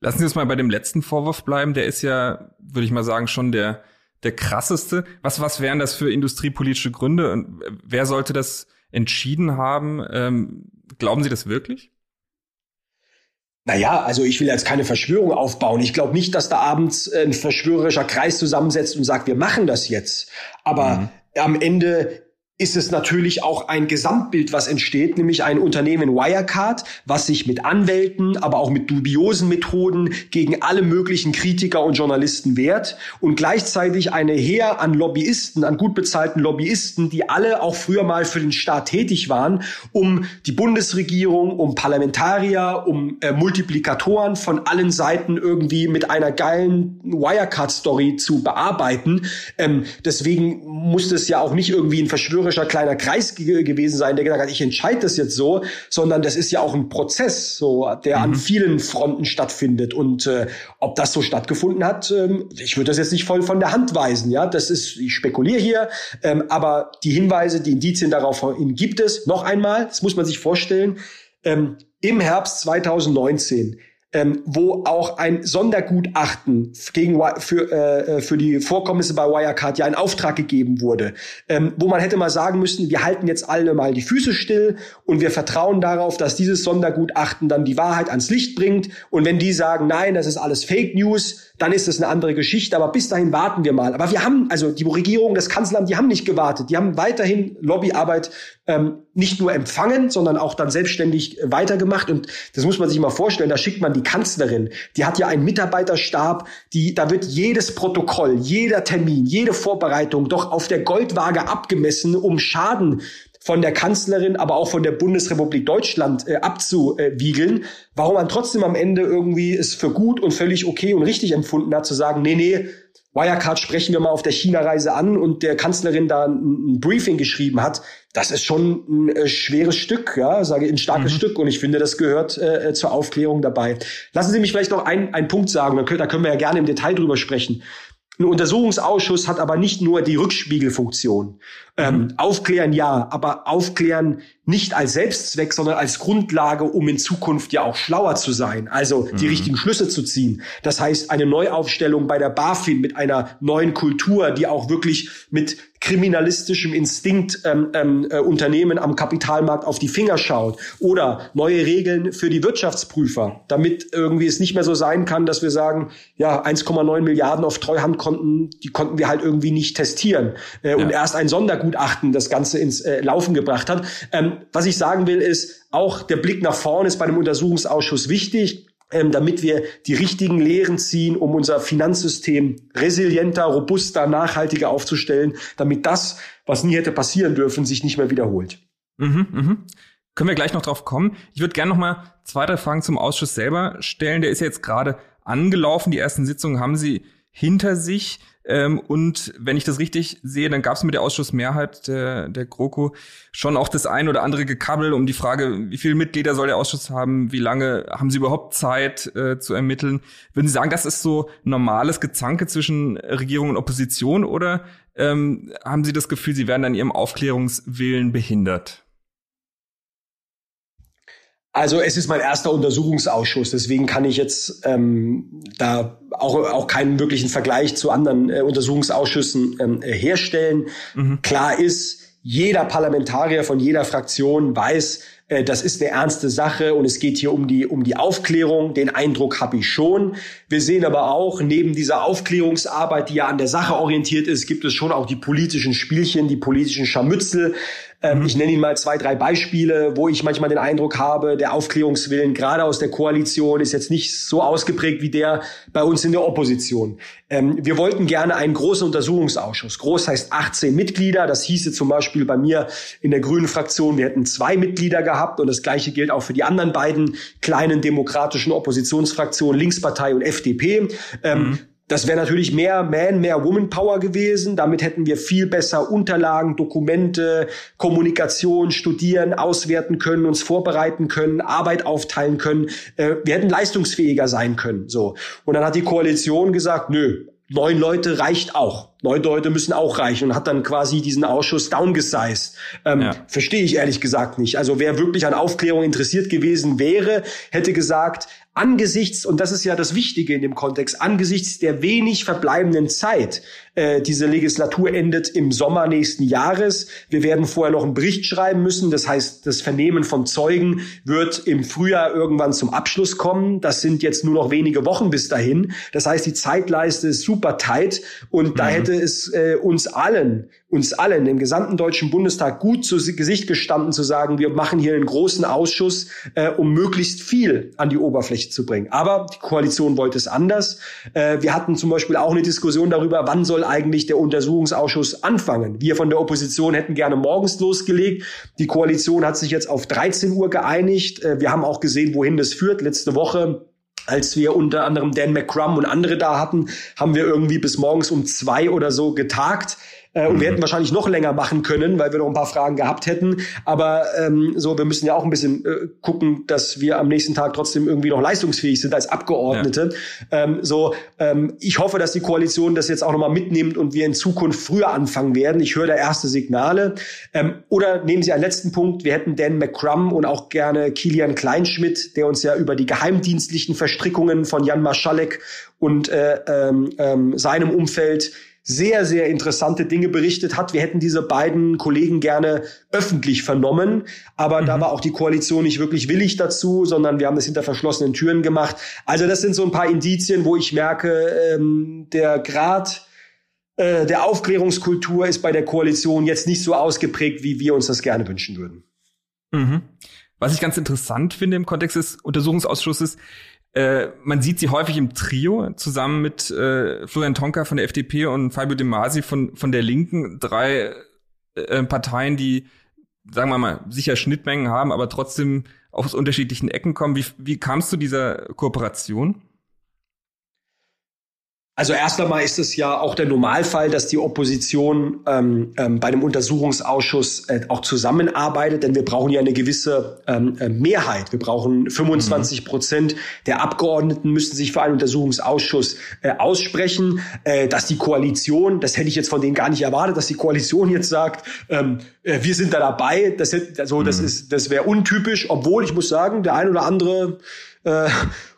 Lassen Sie uns mal bei dem letzten Vorwurf bleiben. Der ist ja, würde ich mal sagen, schon der, der krasseste. Was, was wären das für industriepolitische Gründe? Und wer sollte das entschieden haben? Ähm, glauben Sie das wirklich? Naja, also ich will jetzt keine Verschwörung aufbauen. Ich glaube nicht, dass da abends ein verschwörerischer Kreis zusammensetzt und sagt, wir machen das jetzt. Aber mhm. Am Ende ist es natürlich auch ein Gesamtbild, was entsteht, nämlich ein Unternehmen Wirecard, was sich mit Anwälten, aber auch mit dubiosen Methoden gegen alle möglichen Kritiker und Journalisten wehrt und gleichzeitig eine Heer an Lobbyisten, an gut bezahlten Lobbyisten, die alle auch früher mal für den Staat tätig waren, um die Bundesregierung, um Parlamentarier, um äh, Multiplikatoren von allen Seiten irgendwie mit einer geilen Wirecard-Story zu bearbeiten. Ähm, deswegen muss das ja auch nicht irgendwie ein Verschwörung verschwörerischer kleiner Kreis ge gewesen sein, der gesagt hat, ich entscheide das jetzt so, sondern das ist ja auch ein Prozess, so der mhm. an vielen Fronten stattfindet. Und äh, ob das so stattgefunden hat, ähm, ich würde das jetzt nicht voll von der Hand weisen. Ja, das ist, ich spekuliere hier, ähm, aber die Hinweise, die Indizien darauf gibt es. Noch einmal, das muss man sich vorstellen. Ähm, Im Herbst 2019 ähm, wo auch ein Sondergutachten gegen, für, äh, für die Vorkommnisse bei Wirecard ja in Auftrag gegeben wurde, ähm, wo man hätte mal sagen müssen, wir halten jetzt alle mal die Füße still und wir vertrauen darauf, dass dieses Sondergutachten dann die Wahrheit ans Licht bringt. Und wenn die sagen, nein, das ist alles Fake News, dann ist das eine andere Geschichte. Aber bis dahin warten wir mal. Aber wir haben, also die Regierung, das Kanzleramt, die haben nicht gewartet. Die haben weiterhin Lobbyarbeit ähm, nicht nur empfangen, sondern auch dann selbstständig weitergemacht. Und das muss man sich mal vorstellen. Da schickt man die Kanzlerin. Die hat ja einen Mitarbeiterstab. Die, da wird jedes Protokoll, jeder Termin, jede Vorbereitung doch auf der Goldwaage abgemessen, um Schaden von der Kanzlerin, aber auch von der Bundesrepublik Deutschland äh, abzuwiegeln, warum man trotzdem am Ende irgendwie es für gut und völlig okay und richtig empfunden hat, zu sagen, nee, nee, Wirecard sprechen wir mal auf der China-Reise an und der Kanzlerin da ein, ein, Briefing geschrieben hat, das ist schon ein äh, schweres Stück, ja, sage ich, ein starkes mhm. Stück und ich finde, das gehört äh, zur Aufklärung dabei. Lassen Sie mich vielleicht noch einen, einen Punkt sagen, da können, da können wir ja gerne im Detail drüber sprechen. Ein Untersuchungsausschuss hat aber nicht nur die Rückspiegelfunktion. Ähm, aufklären ja, aber aufklären nicht als Selbstzweck, sondern als Grundlage, um in Zukunft ja auch schlauer zu sein, also die mhm. richtigen Schlüsse zu ziehen. Das heißt, eine Neuaufstellung bei der BaFin mit einer neuen Kultur, die auch wirklich mit kriminalistischem Instinkt ähm, ähm, äh, Unternehmen am Kapitalmarkt auf die Finger schaut oder neue Regeln für die Wirtschaftsprüfer, damit irgendwie es nicht mehr so sein kann, dass wir sagen, ja 1,9 Milliarden auf Treuhandkonten, die konnten wir halt irgendwie nicht testieren äh, ja. und erst ein Sondergut Gutachten das Ganze ins äh, Laufen gebracht hat. Ähm, was ich sagen will, ist, auch der Blick nach vorne ist bei dem Untersuchungsausschuss wichtig. Ähm, damit wir die richtigen Lehren ziehen, um unser Finanzsystem resilienter, robuster, nachhaltiger aufzustellen, damit das, was nie hätte passieren dürfen, sich nicht mehr wiederholt. Mhm, mhm. Können wir gleich noch drauf kommen. Ich würde gerne noch mal zwei, drei Fragen zum Ausschuss selber stellen. Der ist jetzt gerade angelaufen. Die ersten Sitzungen haben Sie hinter sich. Ähm, und wenn ich das richtig sehe, dann gab es mit der Ausschussmehrheit der, der GroKo schon auch das ein oder andere Gekabbel um die Frage, wie viele Mitglieder soll der Ausschuss haben, wie lange haben sie überhaupt Zeit äh, zu ermitteln. Würden Sie sagen, das ist so normales Gezanke zwischen Regierung und Opposition oder ähm, haben Sie das Gefühl, Sie werden an Ihrem Aufklärungswillen behindert? Also es ist mein erster Untersuchungsausschuss, deswegen kann ich jetzt ähm, da auch, auch keinen wirklichen Vergleich zu anderen äh, Untersuchungsausschüssen ähm, äh, herstellen. Mhm. Klar ist, jeder Parlamentarier von jeder Fraktion weiß, äh, das ist eine ernste Sache und es geht hier um die, um die Aufklärung. Den Eindruck habe ich schon. Wir sehen aber auch, neben dieser Aufklärungsarbeit, die ja an der Sache orientiert ist, gibt es schon auch die politischen Spielchen, die politischen Scharmützel, ähm, mhm. Ich nenne Ihnen mal zwei, drei Beispiele, wo ich manchmal den Eindruck habe, der Aufklärungswillen gerade aus der Koalition ist jetzt nicht so ausgeprägt wie der bei uns in der Opposition. Ähm, wir wollten gerne einen großen Untersuchungsausschuss. Groß heißt 18 Mitglieder. Das hieße zum Beispiel bei mir in der Grünen Fraktion, wir hätten zwei Mitglieder gehabt und das gleiche gilt auch für die anderen beiden kleinen demokratischen Oppositionsfraktionen, Linkspartei und FDP. Ähm, mhm. Das wäre natürlich mehr Man, mehr Woman Power gewesen. Damit hätten wir viel besser Unterlagen, Dokumente, Kommunikation studieren, auswerten können, uns vorbereiten können, Arbeit aufteilen können. Äh, wir hätten leistungsfähiger sein können. So. Und dann hat die Koalition gesagt, nö, neun Leute reicht auch. Neun Leute müssen auch reichen und hat dann quasi diesen Ausschuss downgesized. Ähm, ja. Verstehe ich ehrlich gesagt nicht. Also wer wirklich an Aufklärung interessiert gewesen wäre, hätte gesagt, angesichts, und das ist ja das Wichtige in dem Kontext, angesichts der wenig verbleibenden Zeit, äh, diese Legislatur endet im Sommer nächsten Jahres. Wir werden vorher noch einen Bericht schreiben müssen. Das heißt, das Vernehmen von Zeugen wird im Frühjahr irgendwann zum Abschluss kommen. Das sind jetzt nur noch wenige Wochen bis dahin. Das heißt, die Zeitleiste ist super tight und mhm. da hätte es äh, uns allen uns allen im gesamten Deutschen Bundestag gut zu Gesicht gestanden zu sagen, wir machen hier einen großen Ausschuss, äh, um möglichst viel an die Oberfläche zu bringen. Aber die Koalition wollte es anders. Äh, wir hatten zum Beispiel auch eine Diskussion darüber, wann soll eigentlich der Untersuchungsausschuss anfangen. Wir von der Opposition hätten gerne morgens losgelegt. Die Koalition hat sich jetzt auf 13 Uhr geeinigt. Äh, wir haben auch gesehen, wohin das führt. Letzte Woche als wir unter anderem Dan McCrum und andere da hatten, haben wir irgendwie bis morgens um zwei oder so getagt. Äh, und mhm. wir hätten wahrscheinlich noch länger machen können, weil wir noch ein paar Fragen gehabt hätten. Aber ähm, so, wir müssen ja auch ein bisschen äh, gucken, dass wir am nächsten Tag trotzdem irgendwie noch leistungsfähig sind als Abgeordnete. Ja. Ähm, so, ähm, ich hoffe, dass die Koalition das jetzt auch nochmal mitnimmt und wir in Zukunft früher anfangen werden. Ich höre da erste Signale. Ähm, oder nehmen Sie einen letzten Punkt. Wir hätten Dan McCrum und auch gerne Kilian Kleinschmidt, der uns ja über die geheimdienstlichen Verstrickungen von Jan Maschalek und äh, ähm, ähm, seinem Umfeld sehr, sehr interessante Dinge berichtet hat. Wir hätten diese beiden Kollegen gerne öffentlich vernommen, aber mhm. da war auch die Koalition nicht wirklich willig dazu, sondern wir haben das hinter verschlossenen Türen gemacht. Also das sind so ein paar Indizien, wo ich merke, ähm, der Grad äh, der Aufklärungskultur ist bei der Koalition jetzt nicht so ausgeprägt, wie wir uns das gerne wünschen würden. Mhm. Was ich ganz interessant finde im Kontext des Untersuchungsausschusses, äh, man sieht sie häufig im Trio zusammen mit äh, Florian Tonka von der FDP und Fabio De Masi von, von der Linken. Drei äh, Parteien, die, sagen wir mal, sicher Schnittmengen haben, aber trotzdem aus unterschiedlichen Ecken kommen. Wie, wie kam es zu dieser Kooperation? Also erst einmal ist es ja auch der Normalfall, dass die Opposition ähm, ähm, bei dem Untersuchungsausschuss äh, auch zusammenarbeitet, denn wir brauchen ja eine gewisse ähm, äh, Mehrheit. Wir brauchen 25 Prozent der Abgeordneten müssen sich für einen Untersuchungsausschuss äh, aussprechen. Äh, dass die Koalition, das hätte ich jetzt von denen gar nicht erwartet, dass die Koalition jetzt sagt, ähm, äh, wir sind da dabei. Das, also, das mhm. ist, das wäre untypisch, obwohl ich muss sagen, der ein oder andere äh,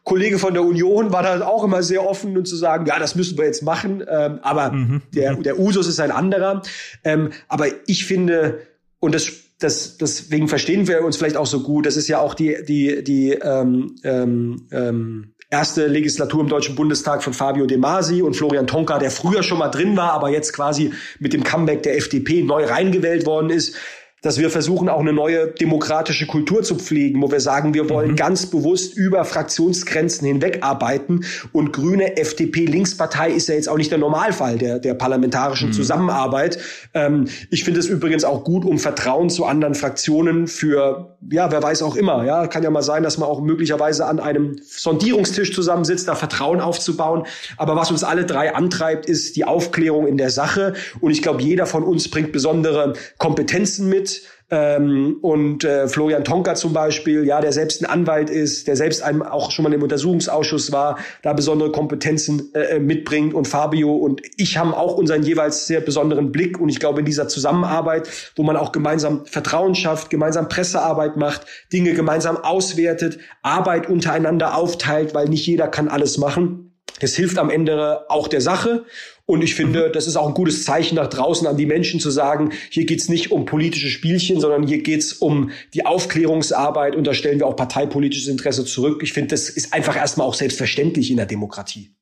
Kollege von der Union war da auch immer sehr offen und zu sagen, ja, das müssen wir jetzt machen. Ähm, aber mhm. der, der Usus ist ein anderer. Ähm, aber ich finde, und das das, deswegen verstehen wir uns vielleicht auch so gut. Das ist ja auch die, die, die ähm, ähm, ähm, erste Legislatur im Deutschen Bundestag von Fabio De Masi und Florian Tonka, der früher schon mal drin war, aber jetzt quasi mit dem Comeback der FDP neu reingewählt worden ist dass wir versuchen, auch eine neue demokratische Kultur zu pflegen, wo wir sagen, wir wollen mhm. ganz bewusst über Fraktionsgrenzen hinweg arbeiten. Und Grüne, FDP, Linkspartei ist ja jetzt auch nicht der Normalfall der, der parlamentarischen mhm. Zusammenarbeit. Ähm, ich finde es übrigens auch gut, um Vertrauen zu anderen Fraktionen für, ja, wer weiß auch immer. Ja, kann ja mal sein, dass man auch möglicherweise an einem Sondierungstisch zusammensitzt, da Vertrauen aufzubauen. Aber was uns alle drei antreibt, ist die Aufklärung in der Sache. Und ich glaube, jeder von uns bringt besondere Kompetenzen mit ähm, und äh, Florian Tonka zum Beispiel, ja, der selbst ein Anwalt ist, der selbst einem auch schon mal im Untersuchungsausschuss war, da besondere Kompetenzen äh, äh, mitbringt und Fabio und ich haben auch unseren jeweils sehr besonderen Blick und ich glaube in dieser Zusammenarbeit, wo man auch gemeinsam Vertrauen schafft, gemeinsam Pressearbeit macht, Dinge gemeinsam auswertet, Arbeit untereinander aufteilt, weil nicht jeder kann alles machen. Das hilft am Ende auch der Sache. Und ich finde, das ist auch ein gutes Zeichen nach draußen an die Menschen zu sagen, hier geht's nicht um politische Spielchen, sondern hier geht's um die Aufklärungsarbeit und da stellen wir auch parteipolitisches Interesse zurück. Ich finde, das ist einfach erstmal auch selbstverständlich in der Demokratie.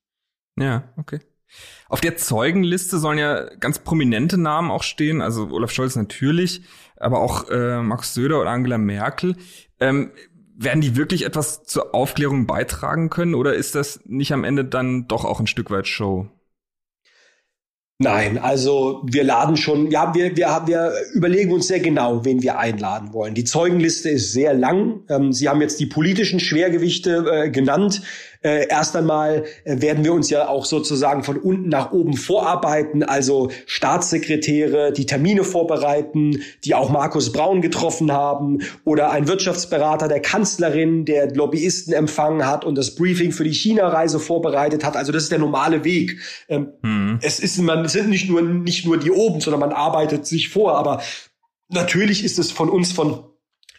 Ja, okay. Auf der Zeugenliste sollen ja ganz prominente Namen auch stehen, also Olaf Scholz natürlich, aber auch äh, Max Söder oder Angela Merkel. Ähm, werden die wirklich etwas zur Aufklärung beitragen können oder ist das nicht am Ende dann doch auch ein Stück weit Show? Nein, also wir laden schon, ja, wir, wir, wir überlegen uns sehr genau, wen wir einladen wollen. Die Zeugenliste ist sehr lang. Ähm, Sie haben jetzt die politischen Schwergewichte äh, genannt. Äh, erst einmal äh, werden wir uns ja auch sozusagen von unten nach oben vorarbeiten, also Staatssekretäre, die Termine vorbereiten, die auch Markus Braun getroffen haben oder ein Wirtschaftsberater der Kanzlerin, der Lobbyisten empfangen hat und das Briefing für die China-Reise vorbereitet hat. Also das ist der normale Weg. Ähm, mhm. Es ist man sind nicht nur nicht nur die oben, sondern man arbeitet sich vor. Aber natürlich ist es von uns von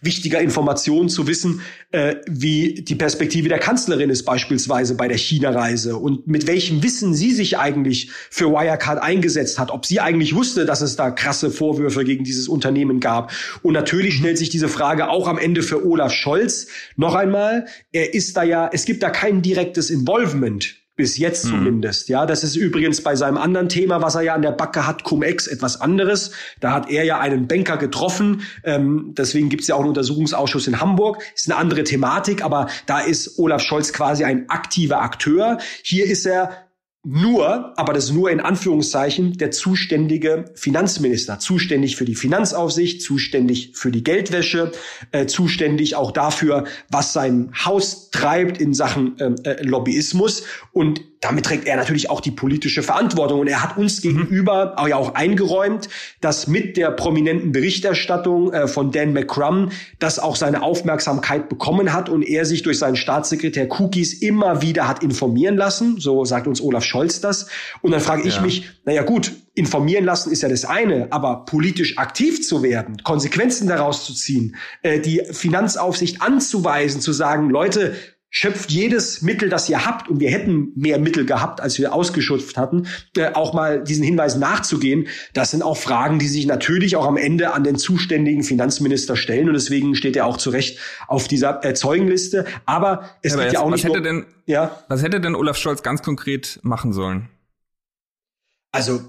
wichtiger Information zu wissen, äh, wie die Perspektive der Kanzlerin ist beispielsweise bei der China-Reise und mit welchem Wissen sie sich eigentlich für Wirecard eingesetzt hat, ob sie eigentlich wusste, dass es da krasse Vorwürfe gegen dieses Unternehmen gab. Und natürlich stellt sich diese Frage auch am Ende für Olaf Scholz. Noch einmal, er ist da ja, es gibt da kein direktes Involvement bis jetzt mhm. zumindest. Ja, das ist übrigens bei seinem anderen Thema, was er ja an der Backe hat, Cum-Ex, etwas anderes. Da hat er ja einen Banker getroffen. Ähm, deswegen gibt's ja auch einen Untersuchungsausschuss in Hamburg. Ist eine andere Thematik, aber da ist Olaf Scholz quasi ein aktiver Akteur. Hier ist er nur, aber das nur in Anführungszeichen, der zuständige Finanzminister, zuständig für die Finanzaufsicht, zuständig für die Geldwäsche, äh, zuständig auch dafür, was sein Haus treibt in Sachen ähm, äh, Lobbyismus. Und damit trägt er natürlich auch die politische Verantwortung. Und er hat uns gegenüber auch, ja auch eingeräumt, dass mit der prominenten Berichterstattung äh, von Dan McCrum das auch seine Aufmerksamkeit bekommen hat und er sich durch seinen Staatssekretär Cookies immer wieder hat informieren lassen. So sagt uns Olaf Scholz das. Und dann frage ich ja. mich, naja gut, informieren lassen ist ja das eine, aber politisch aktiv zu werden, Konsequenzen daraus zu ziehen, äh, die Finanzaufsicht anzuweisen, zu sagen, Leute, schöpft jedes Mittel, das ihr habt, und wir hätten mehr Mittel gehabt, als wir ausgeschöpft hatten, äh, auch mal diesen Hinweisen nachzugehen. Das sind auch Fragen, die sich natürlich auch am Ende an den zuständigen Finanzminister stellen. Und deswegen steht er auch zu Recht auf dieser äh, Zeugenliste. Aber es ja, geht ja auch nicht hätte nur, denn, ja? Was hätte denn Olaf Scholz ganz konkret machen sollen? Also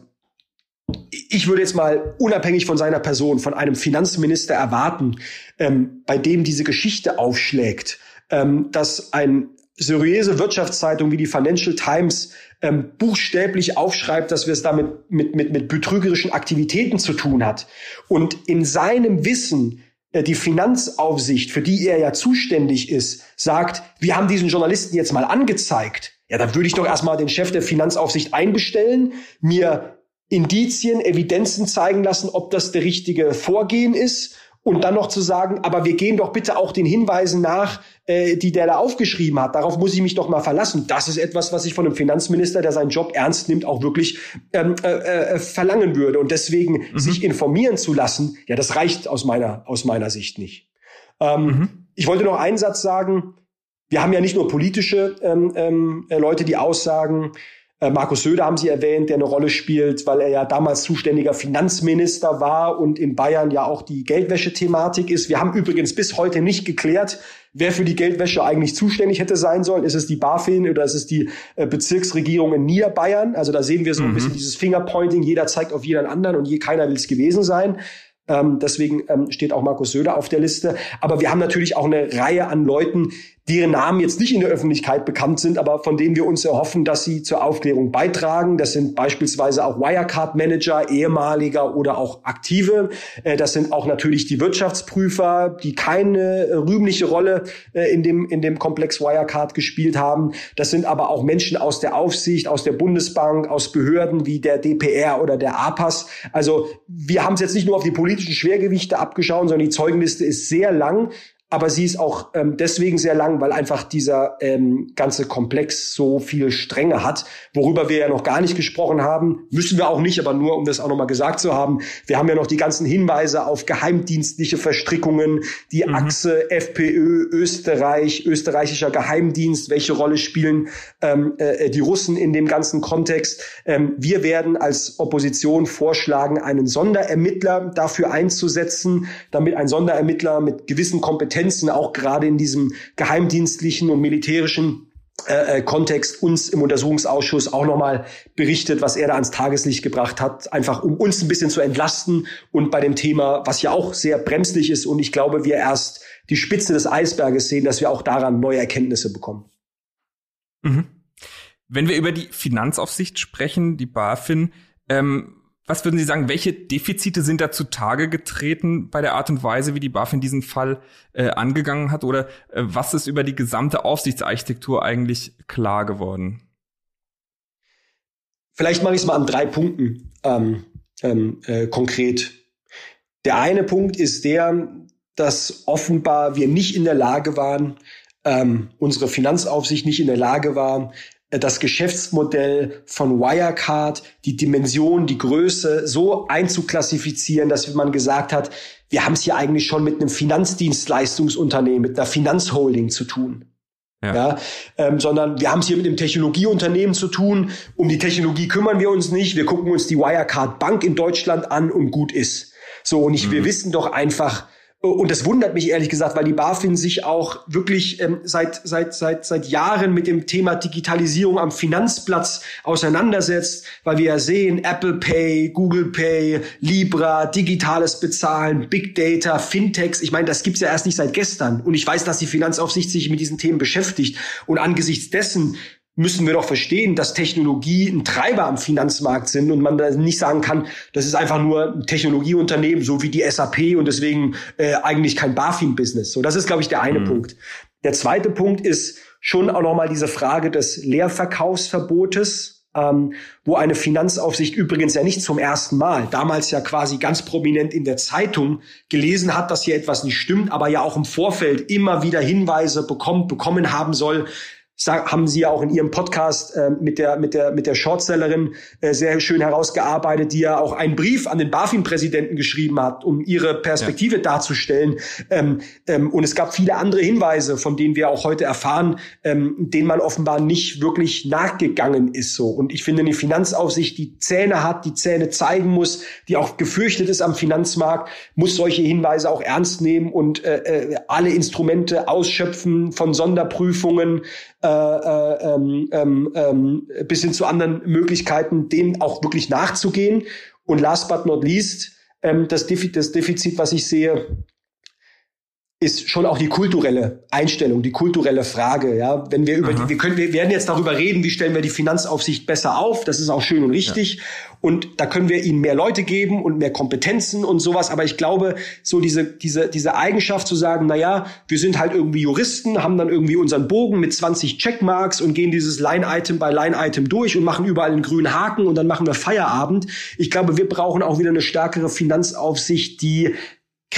ich würde jetzt mal unabhängig von seiner Person, von einem Finanzminister erwarten, ähm, bei dem diese Geschichte aufschlägt, ähm, dass ein seriöse Wirtschaftszeitung wie die Financial Times ähm, buchstäblich aufschreibt, dass wir es damit mit, mit, mit betrügerischen Aktivitäten zu tun hat. Und in seinem Wissen äh, die Finanzaufsicht, für die er ja zuständig ist, sagt, wir haben diesen Journalisten jetzt mal angezeigt. Ja, dann würde ich doch erstmal den Chef der Finanzaufsicht einbestellen, mir Indizien, Evidenzen zeigen lassen, ob das der richtige Vorgehen ist und dann noch zu sagen, aber wir gehen doch bitte auch den Hinweisen nach, äh, die der da aufgeschrieben hat. Darauf muss ich mich doch mal verlassen. Das ist etwas, was ich von einem Finanzminister, der seinen Job ernst nimmt, auch wirklich ähm, äh, äh, verlangen würde. Und deswegen mhm. sich informieren zu lassen, ja, das reicht aus meiner aus meiner Sicht nicht. Ähm, mhm. Ich wollte noch einen Satz sagen. Wir haben ja nicht nur politische ähm, ähm, Leute, die aussagen, äh, Markus Söder haben Sie erwähnt, der eine Rolle spielt, weil er ja damals zuständiger Finanzminister war und in Bayern ja auch die Geldwäsche-Thematik ist. Wir haben übrigens bis heute nicht geklärt, wer für die Geldwäsche eigentlich zuständig hätte sein sollen. Ist es die BaFin oder ist es die äh, Bezirksregierung in Niederbayern? Also da sehen wir so ein mhm. bisschen dieses Fingerpointing. Jeder zeigt auf jeden anderen und je keiner will es gewesen sein. Ähm, deswegen ähm, steht auch Markus Söder auf der Liste. Aber wir haben natürlich auch eine Reihe an Leuten, deren Namen jetzt nicht in der Öffentlichkeit bekannt sind, aber von denen wir uns erhoffen, dass sie zur Aufklärung beitragen. Das sind beispielsweise auch Wirecard-Manager, ehemaliger oder auch aktive. Äh, das sind auch natürlich die Wirtschaftsprüfer, die keine äh, rühmliche Rolle äh, in dem, in dem Komplex Wirecard gespielt haben. Das sind aber auch Menschen aus der Aufsicht, aus der Bundesbank, aus Behörden wie der DPR oder der APAS. Also wir haben es jetzt nicht nur auf die politischen Schwergewichte abgeschaut, sondern die Zeugenliste ist sehr lang aber sie ist auch ähm, deswegen sehr lang, weil einfach dieser ähm, ganze Komplex so viel Strenge hat, worüber wir ja noch gar nicht gesprochen haben. Müssen wir auch nicht, aber nur um das auch nochmal gesagt zu haben. Wir haben ja noch die ganzen Hinweise auf geheimdienstliche Verstrickungen, die mhm. Achse FPÖ, Österreich, österreichischer Geheimdienst, welche Rolle spielen ähm, äh, die Russen in dem ganzen Kontext. Ähm, wir werden als Opposition vorschlagen, einen Sonderermittler dafür einzusetzen, damit ein Sonderermittler mit gewissen Kompetenzen Kompetenzen auch gerade in diesem geheimdienstlichen und militärischen äh, äh, Kontext uns im Untersuchungsausschuss auch nochmal berichtet, was er da ans Tageslicht gebracht hat, einfach um uns ein bisschen zu entlasten und bei dem Thema, was ja auch sehr bremslich ist und ich glaube, wir erst die Spitze des Eisberges sehen, dass wir auch daran neue Erkenntnisse bekommen. Mhm. Wenn wir über die Finanzaufsicht sprechen, die BaFin, ähm, was würden Sie sagen, welche Defizite sind da zutage getreten bei der Art und Weise, wie die BaFin diesen Fall äh, angegangen hat? Oder äh, was ist über die gesamte Aufsichtsarchitektur eigentlich klar geworden? Vielleicht mache ich es mal an drei Punkten ähm, ähm, äh, konkret. Der eine Punkt ist der, dass offenbar wir nicht in der Lage waren, ähm, unsere Finanzaufsicht nicht in der Lage war, das Geschäftsmodell von Wirecard, die Dimension, die Größe so einzuklassifizieren, dass man gesagt hat, wir haben es hier eigentlich schon mit einem Finanzdienstleistungsunternehmen, mit einer Finanzholding zu tun. Ja. ja ähm, sondern wir haben es hier mit einem Technologieunternehmen zu tun. Um die Technologie kümmern wir uns nicht. Wir gucken uns die Wirecard Bank in Deutschland an und gut ist. So, und ich, mhm. wir wissen doch einfach, und das wundert mich ehrlich gesagt, weil die BaFin sich auch wirklich ähm, seit, seit, seit, seit Jahren mit dem Thema Digitalisierung am Finanzplatz auseinandersetzt, weil wir ja sehen, Apple Pay, Google Pay, Libra, digitales Bezahlen, Big Data, Fintechs. Ich meine, das gibt's ja erst nicht seit gestern. Und ich weiß, dass die Finanzaufsicht sich mit diesen Themen beschäftigt. Und angesichts dessen müssen wir doch verstehen, dass Technologie ein Treiber am Finanzmarkt sind und man da nicht sagen kann, das ist einfach nur ein Technologieunternehmen, so wie die SAP und deswegen äh, eigentlich kein BaFin-Business. So, das ist, glaube ich, der eine mhm. Punkt. Der zweite Punkt ist, schon auch nochmal diese Frage des Leerverkaufsverbotes ähm, wo eine Finanzaufsicht übrigens ja nicht zum ersten Mal, damals ja quasi ganz prominent in der Zeitung gelesen hat, dass hier etwas nicht stimmt, aber ja auch im Vorfeld immer wieder Hinweise bekommt, bekommen haben soll, haben Sie ja auch in Ihrem Podcast äh, mit der mit der mit der Shortsellerin äh, sehr schön herausgearbeitet, die ja auch einen Brief an den BaFin-Präsidenten geschrieben hat, um ihre Perspektive ja. darzustellen. Ähm, ähm, und es gab viele andere Hinweise, von denen wir auch heute erfahren, ähm, denen man offenbar nicht wirklich nachgegangen ist. So und ich finde, eine Finanzaufsicht, die Zähne hat, die Zähne zeigen muss, die auch gefürchtet ist am Finanzmarkt, muss solche Hinweise auch ernst nehmen und äh, äh alle Instrumente ausschöpfen von Sonderprüfungen äh, äh, ähm, ähm, ähm, bis hin zu anderen Möglichkeiten, dem auch wirklich nachzugehen. Und last but not least, ähm, das, Defizit, das Defizit, was ich sehe, ist schon auch die kulturelle Einstellung, die kulturelle Frage. Ja, wenn wir über die, wir können, wir werden jetzt darüber reden, wie stellen wir die Finanzaufsicht besser auf. Das ist auch schön und richtig. Ja. Und da können wir ihnen mehr Leute geben und mehr Kompetenzen und sowas. Aber ich glaube, so diese, diese, diese Eigenschaft zu sagen, na ja, wir sind halt irgendwie Juristen, haben dann irgendwie unseren Bogen mit 20 Checkmarks und gehen dieses Line-Item bei Line-Item durch und machen überall einen grünen Haken und dann machen wir Feierabend. Ich glaube, wir brauchen auch wieder eine stärkere Finanzaufsicht, die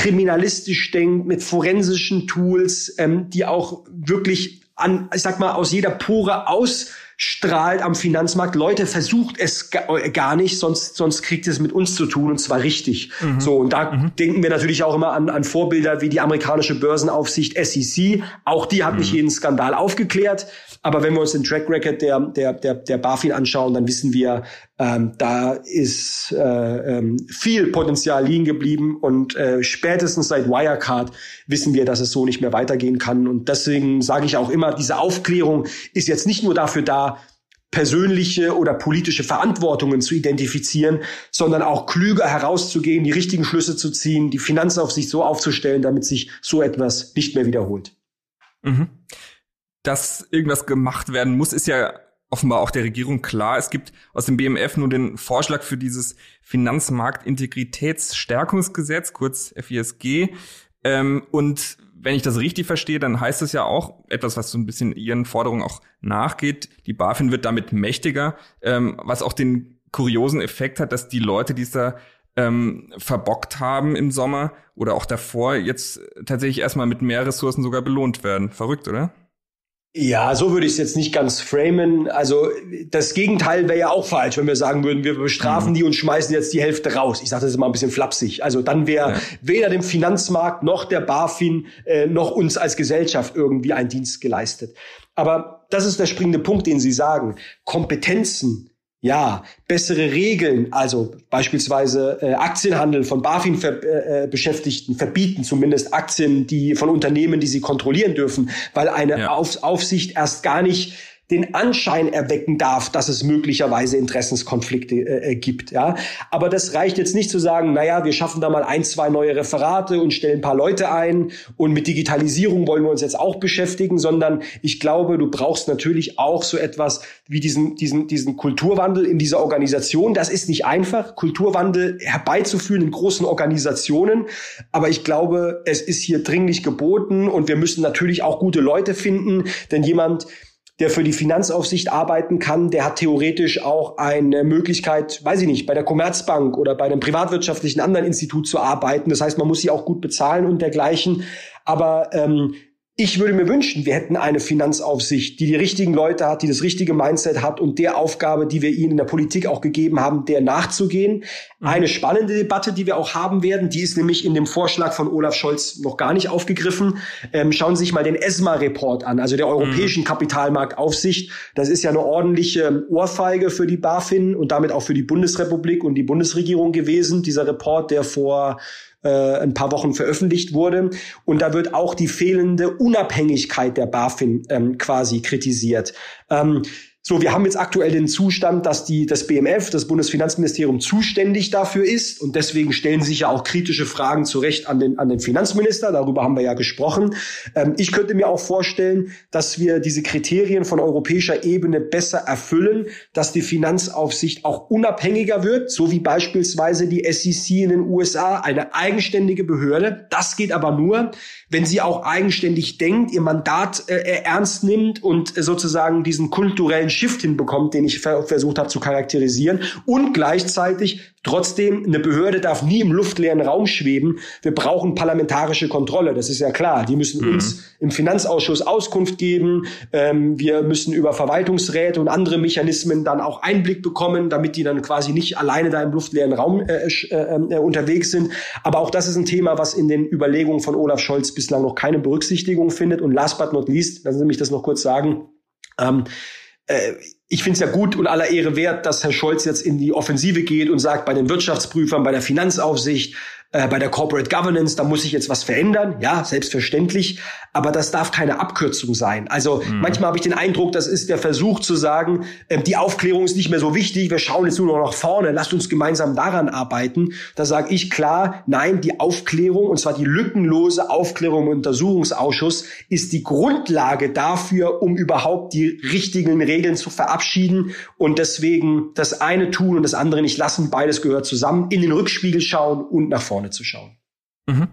kriminalistisch denkt, mit forensischen Tools, ähm, die auch wirklich an, ich sag mal, aus jeder Pore ausstrahlt am Finanzmarkt. Leute, versucht es gar nicht, sonst, sonst kriegt es mit uns zu tun und zwar richtig. Mhm. So, und da mhm. denken wir natürlich auch immer an, an Vorbilder wie die amerikanische Börsenaufsicht SEC. Auch die hat mhm. nicht jeden Skandal aufgeklärt. Aber wenn wir uns den Track Record der, der, der, der BaFin anschauen, dann wissen wir, ähm, da ist äh, ähm, viel Potenzial liegen geblieben und äh, spätestens seit Wirecard wissen wir, dass es so nicht mehr weitergehen kann. Und deswegen sage ich auch immer, diese Aufklärung ist jetzt nicht nur dafür da, persönliche oder politische Verantwortungen zu identifizieren, sondern auch klüger herauszugehen, die richtigen Schlüsse zu ziehen, die Finanzaufsicht so aufzustellen, damit sich so etwas nicht mehr wiederholt. Mhm dass irgendwas gemacht werden muss, ist ja offenbar auch der Regierung klar. Es gibt aus dem BMF nur den Vorschlag für dieses Finanzmarktintegritätsstärkungsgesetz, kurz FISG. Ähm, und wenn ich das richtig verstehe, dann heißt es ja auch etwas, was so ein bisschen ihren Forderungen auch nachgeht. Die BaFin wird damit mächtiger, ähm, was auch den kuriosen Effekt hat, dass die Leute, die es da ähm, verbockt haben im Sommer oder auch davor, jetzt tatsächlich erstmal mit mehr Ressourcen sogar belohnt werden. Verrückt, oder? Ja, so würde ich es jetzt nicht ganz framen. Also das Gegenteil wäre ja auch falsch, wenn wir sagen würden, wir bestrafen mhm. die und schmeißen jetzt die Hälfte raus. Ich sage das immer ein bisschen flapsig. Also dann wäre ja. weder dem Finanzmarkt noch der BaFin äh, noch uns als Gesellschaft irgendwie ein Dienst geleistet. Aber das ist der springende Punkt, den Sie sagen. Kompetenzen ja, bessere Regeln, also beispielsweise äh, Aktienhandel von BaFin-Beschäftigten äh, verbieten, zumindest Aktien, die von Unternehmen, die sie kontrollieren dürfen, weil eine ja. Auf Aufsicht erst gar nicht den Anschein erwecken darf, dass es möglicherweise Interessenskonflikte äh, äh, gibt. Ja, aber das reicht jetzt nicht zu sagen, naja, wir schaffen da mal ein, zwei neue Referate und stellen ein paar Leute ein und mit Digitalisierung wollen wir uns jetzt auch beschäftigen, sondern ich glaube, du brauchst natürlich auch so etwas wie diesen diesen diesen Kulturwandel in dieser Organisation. Das ist nicht einfach, Kulturwandel herbeizuführen in großen Organisationen, aber ich glaube, es ist hier dringlich geboten und wir müssen natürlich auch gute Leute finden, denn jemand der für die Finanzaufsicht arbeiten kann, der hat theoretisch auch eine Möglichkeit, weiß ich nicht, bei der Commerzbank oder bei einem privatwirtschaftlichen anderen Institut zu arbeiten. Das heißt, man muss sie auch gut bezahlen und dergleichen. Aber ähm, ich würde mir wünschen, wir hätten eine Finanzaufsicht, die die richtigen Leute hat, die das richtige Mindset hat und der Aufgabe, die wir ihnen in der Politik auch gegeben haben, der nachzugehen. Mhm. Eine spannende Debatte, die wir auch haben werden, die ist nämlich in dem Vorschlag von Olaf Scholz noch gar nicht aufgegriffen. Ähm, schauen Sie sich mal den ESMA-Report an, also der Europäischen mhm. Kapitalmarktaufsicht. Das ist ja eine ordentliche Ohrfeige für die BaFin und damit auch für die Bundesrepublik und die Bundesregierung gewesen. Dieser Report, der vor äh, ein paar Wochen veröffentlicht wurde. Und da wird auch die fehlende Unabhängigkeit der BaFin ähm, quasi kritisiert. Ähm, So, wir haben jetzt aktuell den Zustand, dass die, das BMF, das Bundesfinanzministerium, zuständig dafür ist. Und deswegen stellen sich ja auch kritische Fragen zu Recht an den, an den Finanzminister. Darüber haben wir ja gesprochen. Ähm, ich könnte mir auch vorstellen, dass wir diese Kriterien von europäischer Ebene besser erfüllen, dass die Finanzaufsicht auch unabhängiger wird, so wie beispielsweise die SEC in den USA, eine eigenständige Behörde. Das geht aber nur, wenn sie auch eigenständig denkt, ihr Mandat äh, ernst nimmt und äh, sozusagen diesen kulturellen Shift hinbekommt, den ich ver versucht habe zu charakterisieren und gleichzeitig Trotzdem, eine Behörde darf nie im luftleeren Raum schweben. Wir brauchen parlamentarische Kontrolle, das ist ja klar. Die müssen mhm. uns im Finanzausschuss Auskunft geben. Ähm, wir müssen über Verwaltungsräte und andere Mechanismen dann auch Einblick bekommen, damit die dann quasi nicht alleine da im luftleeren Raum äh, äh, äh, unterwegs sind. Aber auch das ist ein Thema, was in den Überlegungen von Olaf Scholz bislang noch keine Berücksichtigung findet. Und last but not least, lassen Sie mich das noch kurz sagen, ähm, äh, ich finde es ja gut und aller Ehre wert, dass Herr Scholz jetzt in die Offensive geht und sagt, bei den Wirtschaftsprüfern, bei der Finanzaufsicht, äh, bei der Corporate Governance, da muss sich jetzt was verändern. Ja, selbstverständlich. Aber das darf keine Abkürzung sein. Also mhm. manchmal habe ich den Eindruck, das ist der Versuch zu sagen, äh, die Aufklärung ist nicht mehr so wichtig, wir schauen jetzt nur noch nach vorne, lasst uns gemeinsam daran arbeiten. Da sage ich klar, nein, die Aufklärung, und zwar die lückenlose Aufklärung im Untersuchungsausschuss, ist die Grundlage dafür, um überhaupt die richtigen Regeln zu verabschieden und deswegen das eine tun und das andere nicht lassen. Beides gehört zusammen. In den Rückspiegel schauen und nach vorne vorne zu schauen. Mhm.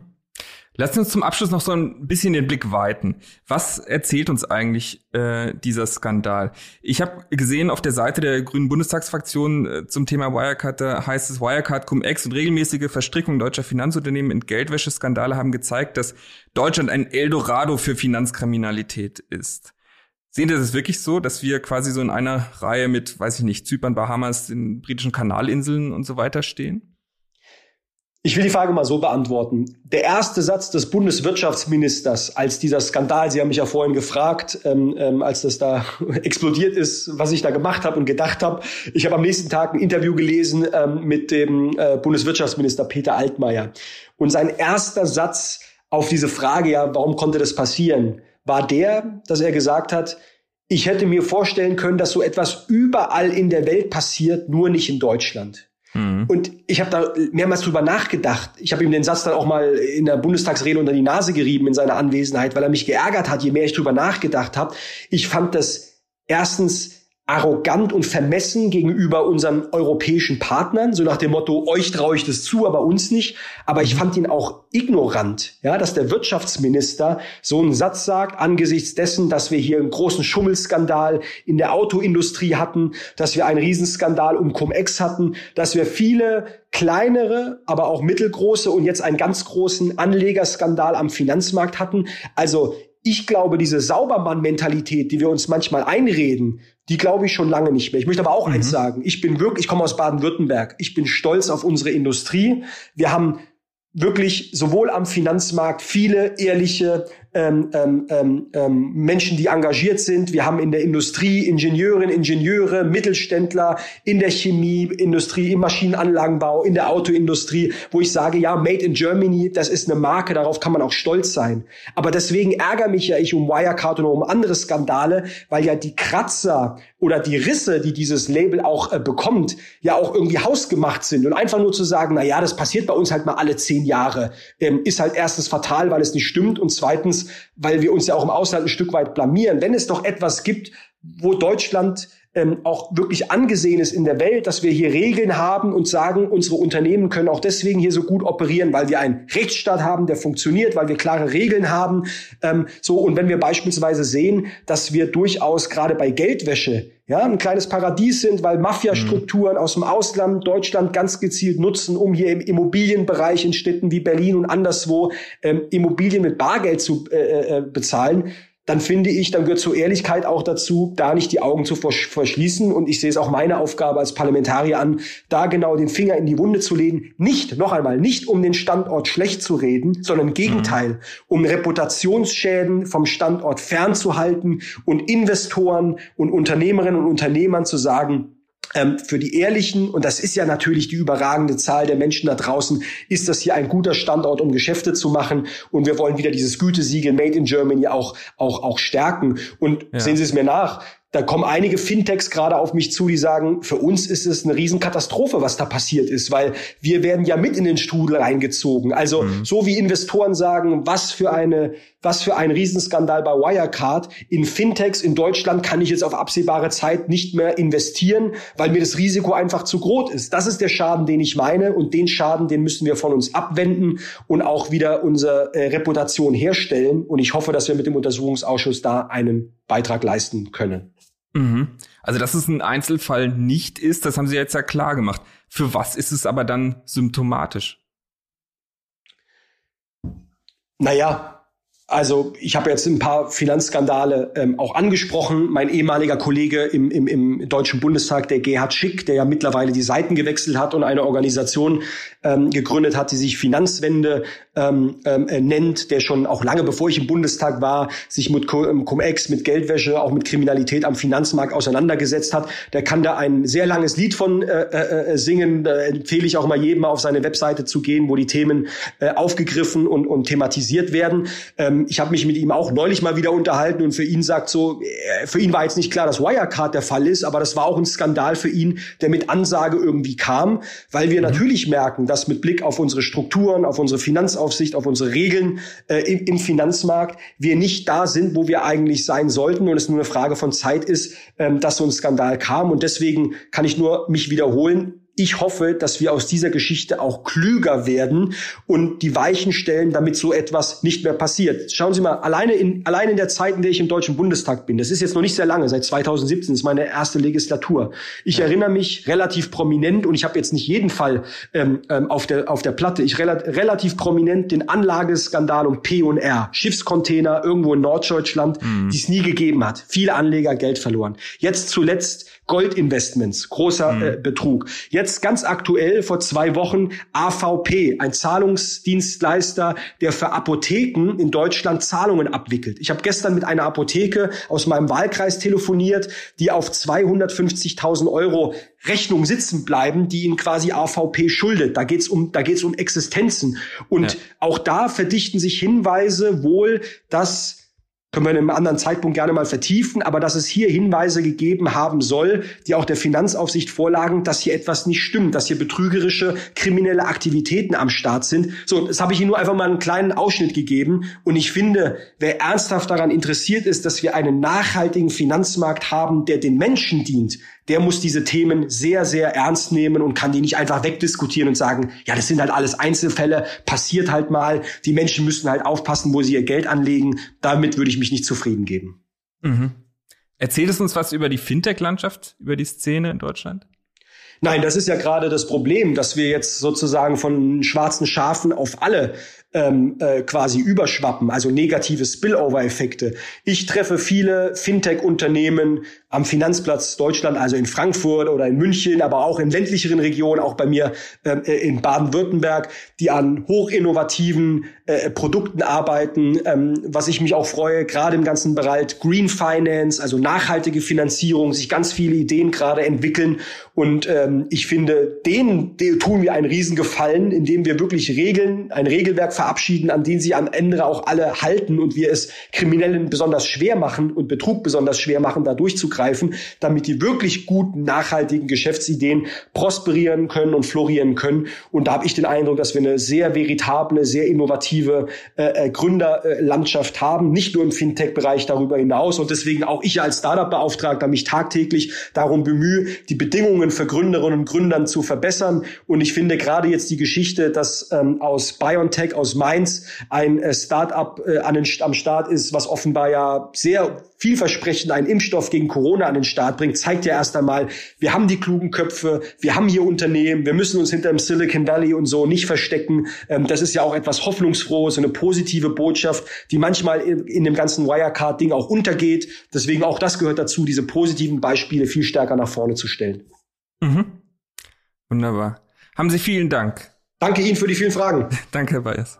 Lass uns zum Abschluss noch so ein bisschen den Blick weiten. Was erzählt uns eigentlich äh, dieser Skandal? Ich habe gesehen auf der Seite der Grünen Bundestagsfraktion äh, zum Thema Wirecard, da heißt es Wirecard Cum-Ex und regelmäßige Verstrickungen deutscher Finanzunternehmen in Geldwäscheskandale haben gezeigt, dass Deutschland ein Eldorado für Finanzkriminalität ist. Sehen Sie das wirklich so, dass wir quasi so in einer Reihe mit, weiß ich nicht, Zypern, Bahamas, den britischen Kanalinseln und so weiter stehen? Ich will die Frage mal so beantworten. Der erste Satz des Bundeswirtschaftsministers, als dieser Skandal, Sie haben mich ja vorhin gefragt, ähm, ähm, als das da *laughs* explodiert ist, was ich da gemacht habe und gedacht habe. Ich habe am nächsten Tag ein Interview gelesen ähm, mit dem äh, Bundeswirtschaftsminister Peter Altmaier. Und sein erster Satz auf diese Frage, ja, warum konnte das passieren, war der, dass er gesagt hat, ich hätte mir vorstellen können, dass so etwas überall in der Welt passiert, nur nicht in Deutschland. Mhm. Und ich habe da mehrmals drüber nachgedacht. Ich habe ihm den Satz dann auch mal in der Bundestagsrede unter die Nase gerieben in seiner Anwesenheit, weil er mich geärgert hat, je mehr ich drüber nachgedacht habe. Ich fand das erstens arrogant und vermessen gegenüber unseren europäischen Partnern, so nach dem Motto, euch traue ich das zu, aber uns nicht. Aber ich mhm. fand ihn auch ignorant, ja, dass der Wirtschaftsminister so einen Satz sagt, angesichts dessen, dass wir hier einen großen Schummelskandal in der Autoindustrie hatten, dass wir einen Riesenskandal um Cum-Ex hatten, dass wir viele kleinere, aber auch mittelgroße und jetzt einen ganz großen Anlegerskandal am Finanzmarkt hatten. Also ich glaube, diese Saubermann-Mentalität, die wir uns manchmal einreden, die glaube ich schon lange nicht mehr. Ich möchte aber auch mhm. eins sagen. Ich bin wirklich, ich komme aus Baden-Württemberg. Ich bin stolz auf unsere Industrie. Wir haben wirklich sowohl am Finanzmarkt viele ehrliche ähm, ähm, ähm, ähm, Menschen, die engagiert sind. Wir haben in der Industrie Ingenieurinnen, Ingenieure, Mittelständler in der Chemieindustrie, im Maschinenanlagenbau, in der Autoindustrie, wo ich sage, ja, Made in Germany, das ist eine Marke, darauf kann man auch stolz sein. Aber deswegen ärgere mich ja ich um Wirecard und um andere Skandale, weil ja die Kratzer oder die Risse, die dieses Label auch äh, bekommt, ja auch irgendwie hausgemacht sind. Und einfach nur zu sagen, na ja, das passiert bei uns halt mal alle zehn Jahre, ähm, ist halt erstens fatal, weil es nicht stimmt und zweitens weil wir uns ja auch im Ausland ein Stück weit blamieren. Wenn es doch etwas gibt, wo Deutschland ähm, auch wirklich angesehen ist in der Welt, dass wir hier Regeln haben und sagen, unsere Unternehmen können auch deswegen hier so gut operieren, weil wir einen Rechtsstaat haben, der funktioniert, weil wir klare Regeln haben. Ähm, so und wenn wir beispielsweise sehen, dass wir durchaus gerade bei Geldwäsche ja, ein kleines Paradies sind, weil Mafiastrukturen mhm. aus dem Ausland Deutschland ganz gezielt nutzen, um hier im Immobilienbereich in Städten wie Berlin und anderswo ähm, Immobilien mit Bargeld zu äh, äh, bezahlen, dann finde ich, dann gehört zur Ehrlichkeit auch dazu, da nicht die Augen zu verschließen. Und ich sehe es auch meine Aufgabe als Parlamentarier an, da genau den Finger in die Wunde zu legen. Nicht, noch einmal, nicht um den Standort schlecht zu reden, sondern im Gegenteil, mhm. um Reputationsschäden vom Standort fernzuhalten und Investoren und Unternehmerinnen und Unternehmern zu sagen, ähm, für die Ehrlichen, und das ist ja natürlich die überragende Zahl der Menschen da draußen, ist das hier ein guter Standort, um Geschäfte zu machen. Und wir wollen wieder dieses Gütesiegel Made in Germany auch, auch, auch stärken. Und ja. sehen Sie es mir nach, da kommen einige Fintechs gerade auf mich zu, die sagen, für uns ist es eine Riesenkatastrophe, was da passiert ist, weil wir werden ja mit in den Strudel reingezogen. Also mhm. so wie Investoren sagen, was für eine, was für ein Riesenskandal bei Wirecard. In Fintechs in Deutschland kann ich jetzt auf absehbare Zeit nicht mehr investieren, weil mir das Risiko einfach zu groß ist. Das ist der Schaden, den ich meine und den Schaden, den müssen wir von uns abwenden und auch wieder unsere äh, Reputation herstellen. Und ich hoffe, dass wir mit dem Untersuchungsausschuss da einen Beitrag leisten können. Mhm. Also, dass es ein Einzelfall nicht ist, das haben Sie jetzt ja klar gemacht. Für was ist es aber dann symptomatisch? Naja, also ich habe jetzt ein paar Finanzskandale ähm, auch angesprochen. Mein ehemaliger Kollege im, im, im Deutschen Bundestag, der Gerhard Schick, der ja mittlerweile die Seiten gewechselt hat und eine Organisation ähm, gegründet hat, die sich Finanzwende ähm, ähm, äh, nennt, der schon auch lange bevor ich im Bundestag war, sich mit ähm, Cum-Ex, mit Geldwäsche, auch mit Kriminalität am Finanzmarkt auseinandergesetzt hat. Der kann da ein sehr langes Lied von äh, äh, äh singen. Da empfehle ich auch mal jedem mal auf seine Webseite zu gehen, wo die Themen äh, aufgegriffen und, und thematisiert werden. Ähm, ich habe mich mit ihm auch neulich mal wieder unterhalten und für ihn sagt so, äh, für ihn war jetzt nicht klar, dass Wirecard der Fall ist, aber das war auch ein Skandal für ihn, der mit Ansage irgendwie kam, weil wir mhm. natürlich merken, dass mit Blick auf unsere Strukturen, auf unsere Finanzaufsicht, Aufsicht, auf unsere Regeln äh, im, im, Finanzmarkt, wir nicht da sind, wo wir eigentlich sein sollten und es nur eine Frage von Zeit ist, ähm, dass so ein Skandal kam. Und deswegen kann ich nur mich wiederholen ich hoffe, dass wir aus dieser Geschichte auch klüger werden und die Weichen stellen, damit so etwas nicht mehr passiert. Schauen Sie mal, alleine in, alleine in der Zeit, in der ich im Deutschen Bundestag bin, das ist jetzt noch nicht sehr lange, seit 2017 ist meine erste Legislatur. Ich ja. erinnere mich relativ prominent und ich habe jetzt nicht jeden Fall ähm, ähm, auf, der, auf der Platte, ich rela relativ prominent den Anlageskandal um P&R, Schiffscontainer irgendwo in Norddeutschland, mhm. die es nie gegeben hat. Viele Anleger Geld verloren. Jetzt zuletzt Goldinvestments, großer mhm. äh, Betrug. Jetzt ganz aktuell vor zwei Wochen AVP, ein Zahlungsdienstleister, der für Apotheken in Deutschland Zahlungen abwickelt. Ich habe gestern mit einer Apotheke aus meinem Wahlkreis telefoniert, die auf 250.000 Euro Rechnung sitzen bleiben, die ihnen quasi AVP schuldet. Da geht's um, da geht's um Existenzen. Und ja. auch da verdichten sich Hinweise wohl, dass können wir in einem anderen Zeitpunkt gerne mal vertiefen, aber dass es hier Hinweise gegeben haben soll, die auch der Finanzaufsicht vorlagen, dass hier etwas nicht stimmt, dass hier betrügerische kriminelle Aktivitäten am Start sind. So, das habe ich Ihnen nur einfach mal einen kleinen Ausschnitt gegeben. Und ich finde, wer ernsthaft daran interessiert ist, dass wir einen nachhaltigen Finanzmarkt haben, der den Menschen dient, der muss diese Themen sehr, sehr ernst nehmen und kann die nicht einfach wegdiskutieren und sagen, ja, das sind halt alles Einzelfälle, passiert halt mal, die Menschen müssen halt aufpassen, wo sie ihr Geld anlegen. Damit würde ich mich nicht zufrieden geben. Mhm. Erzählt es uns was über die Fintech-Landschaft, über die Szene in Deutschland? Nein, das ist ja gerade das Problem, dass wir jetzt sozusagen von schwarzen Schafen auf alle ähm, äh, quasi überschwappen, also negative Spillover-Effekte. Ich treffe viele Fintech-Unternehmen am Finanzplatz Deutschland, also in Frankfurt oder in München, aber auch in ländlicheren Regionen, auch bei mir ähm, äh, in Baden-Württemberg, die an hochinnovativen äh, Produkten arbeiten, ähm, was ich mich auch freue, gerade im ganzen Bereich Green Finance, also nachhaltige Finanzierung, sich ganz viele Ideen gerade entwickeln. Und ähm, ich finde, denen, denen tun wir einen Riesengefallen, indem wir wirklich Regeln, ein Regelwerk verabschieden, an denen sie am Ende auch alle halten und wir es Kriminellen besonders schwer machen und Betrug besonders schwer machen, da durchzugreifen, damit die wirklich guten, nachhaltigen Geschäftsideen prosperieren können und florieren können. Und da habe ich den Eindruck, dass wir eine sehr veritable, sehr innovative äh, äh, Gründerlandschaft haben, nicht nur im Fintech-Bereich darüber hinaus. Und deswegen auch ich als Startup-Beauftragter mich tagtäglich darum bemühe, die Bedingungen für Gründerinnen und Gründern zu verbessern. Und ich finde gerade jetzt die Geschichte, dass ähm, aus BioNTech, aus aus Mainz ein äh, Start-up äh, an den, am Start ist, was offenbar ja sehr vielversprechend einen Impfstoff gegen Corona an den Start bringt, zeigt ja erst einmal, wir haben die klugen Köpfe, wir haben hier Unternehmen, wir müssen uns hinter dem Silicon Valley und so nicht verstecken. Ähm, das ist ja auch etwas Hoffnungsfrohes, eine positive Botschaft, die manchmal in, in dem ganzen Wirecard-Ding auch untergeht. Deswegen auch das gehört dazu, diese positiven Beispiele viel stärker nach vorne zu stellen. Mhm. Wunderbar. Haben Sie vielen Dank. Danke Ihnen für die vielen Fragen. *laughs* Danke, Herr Bayers.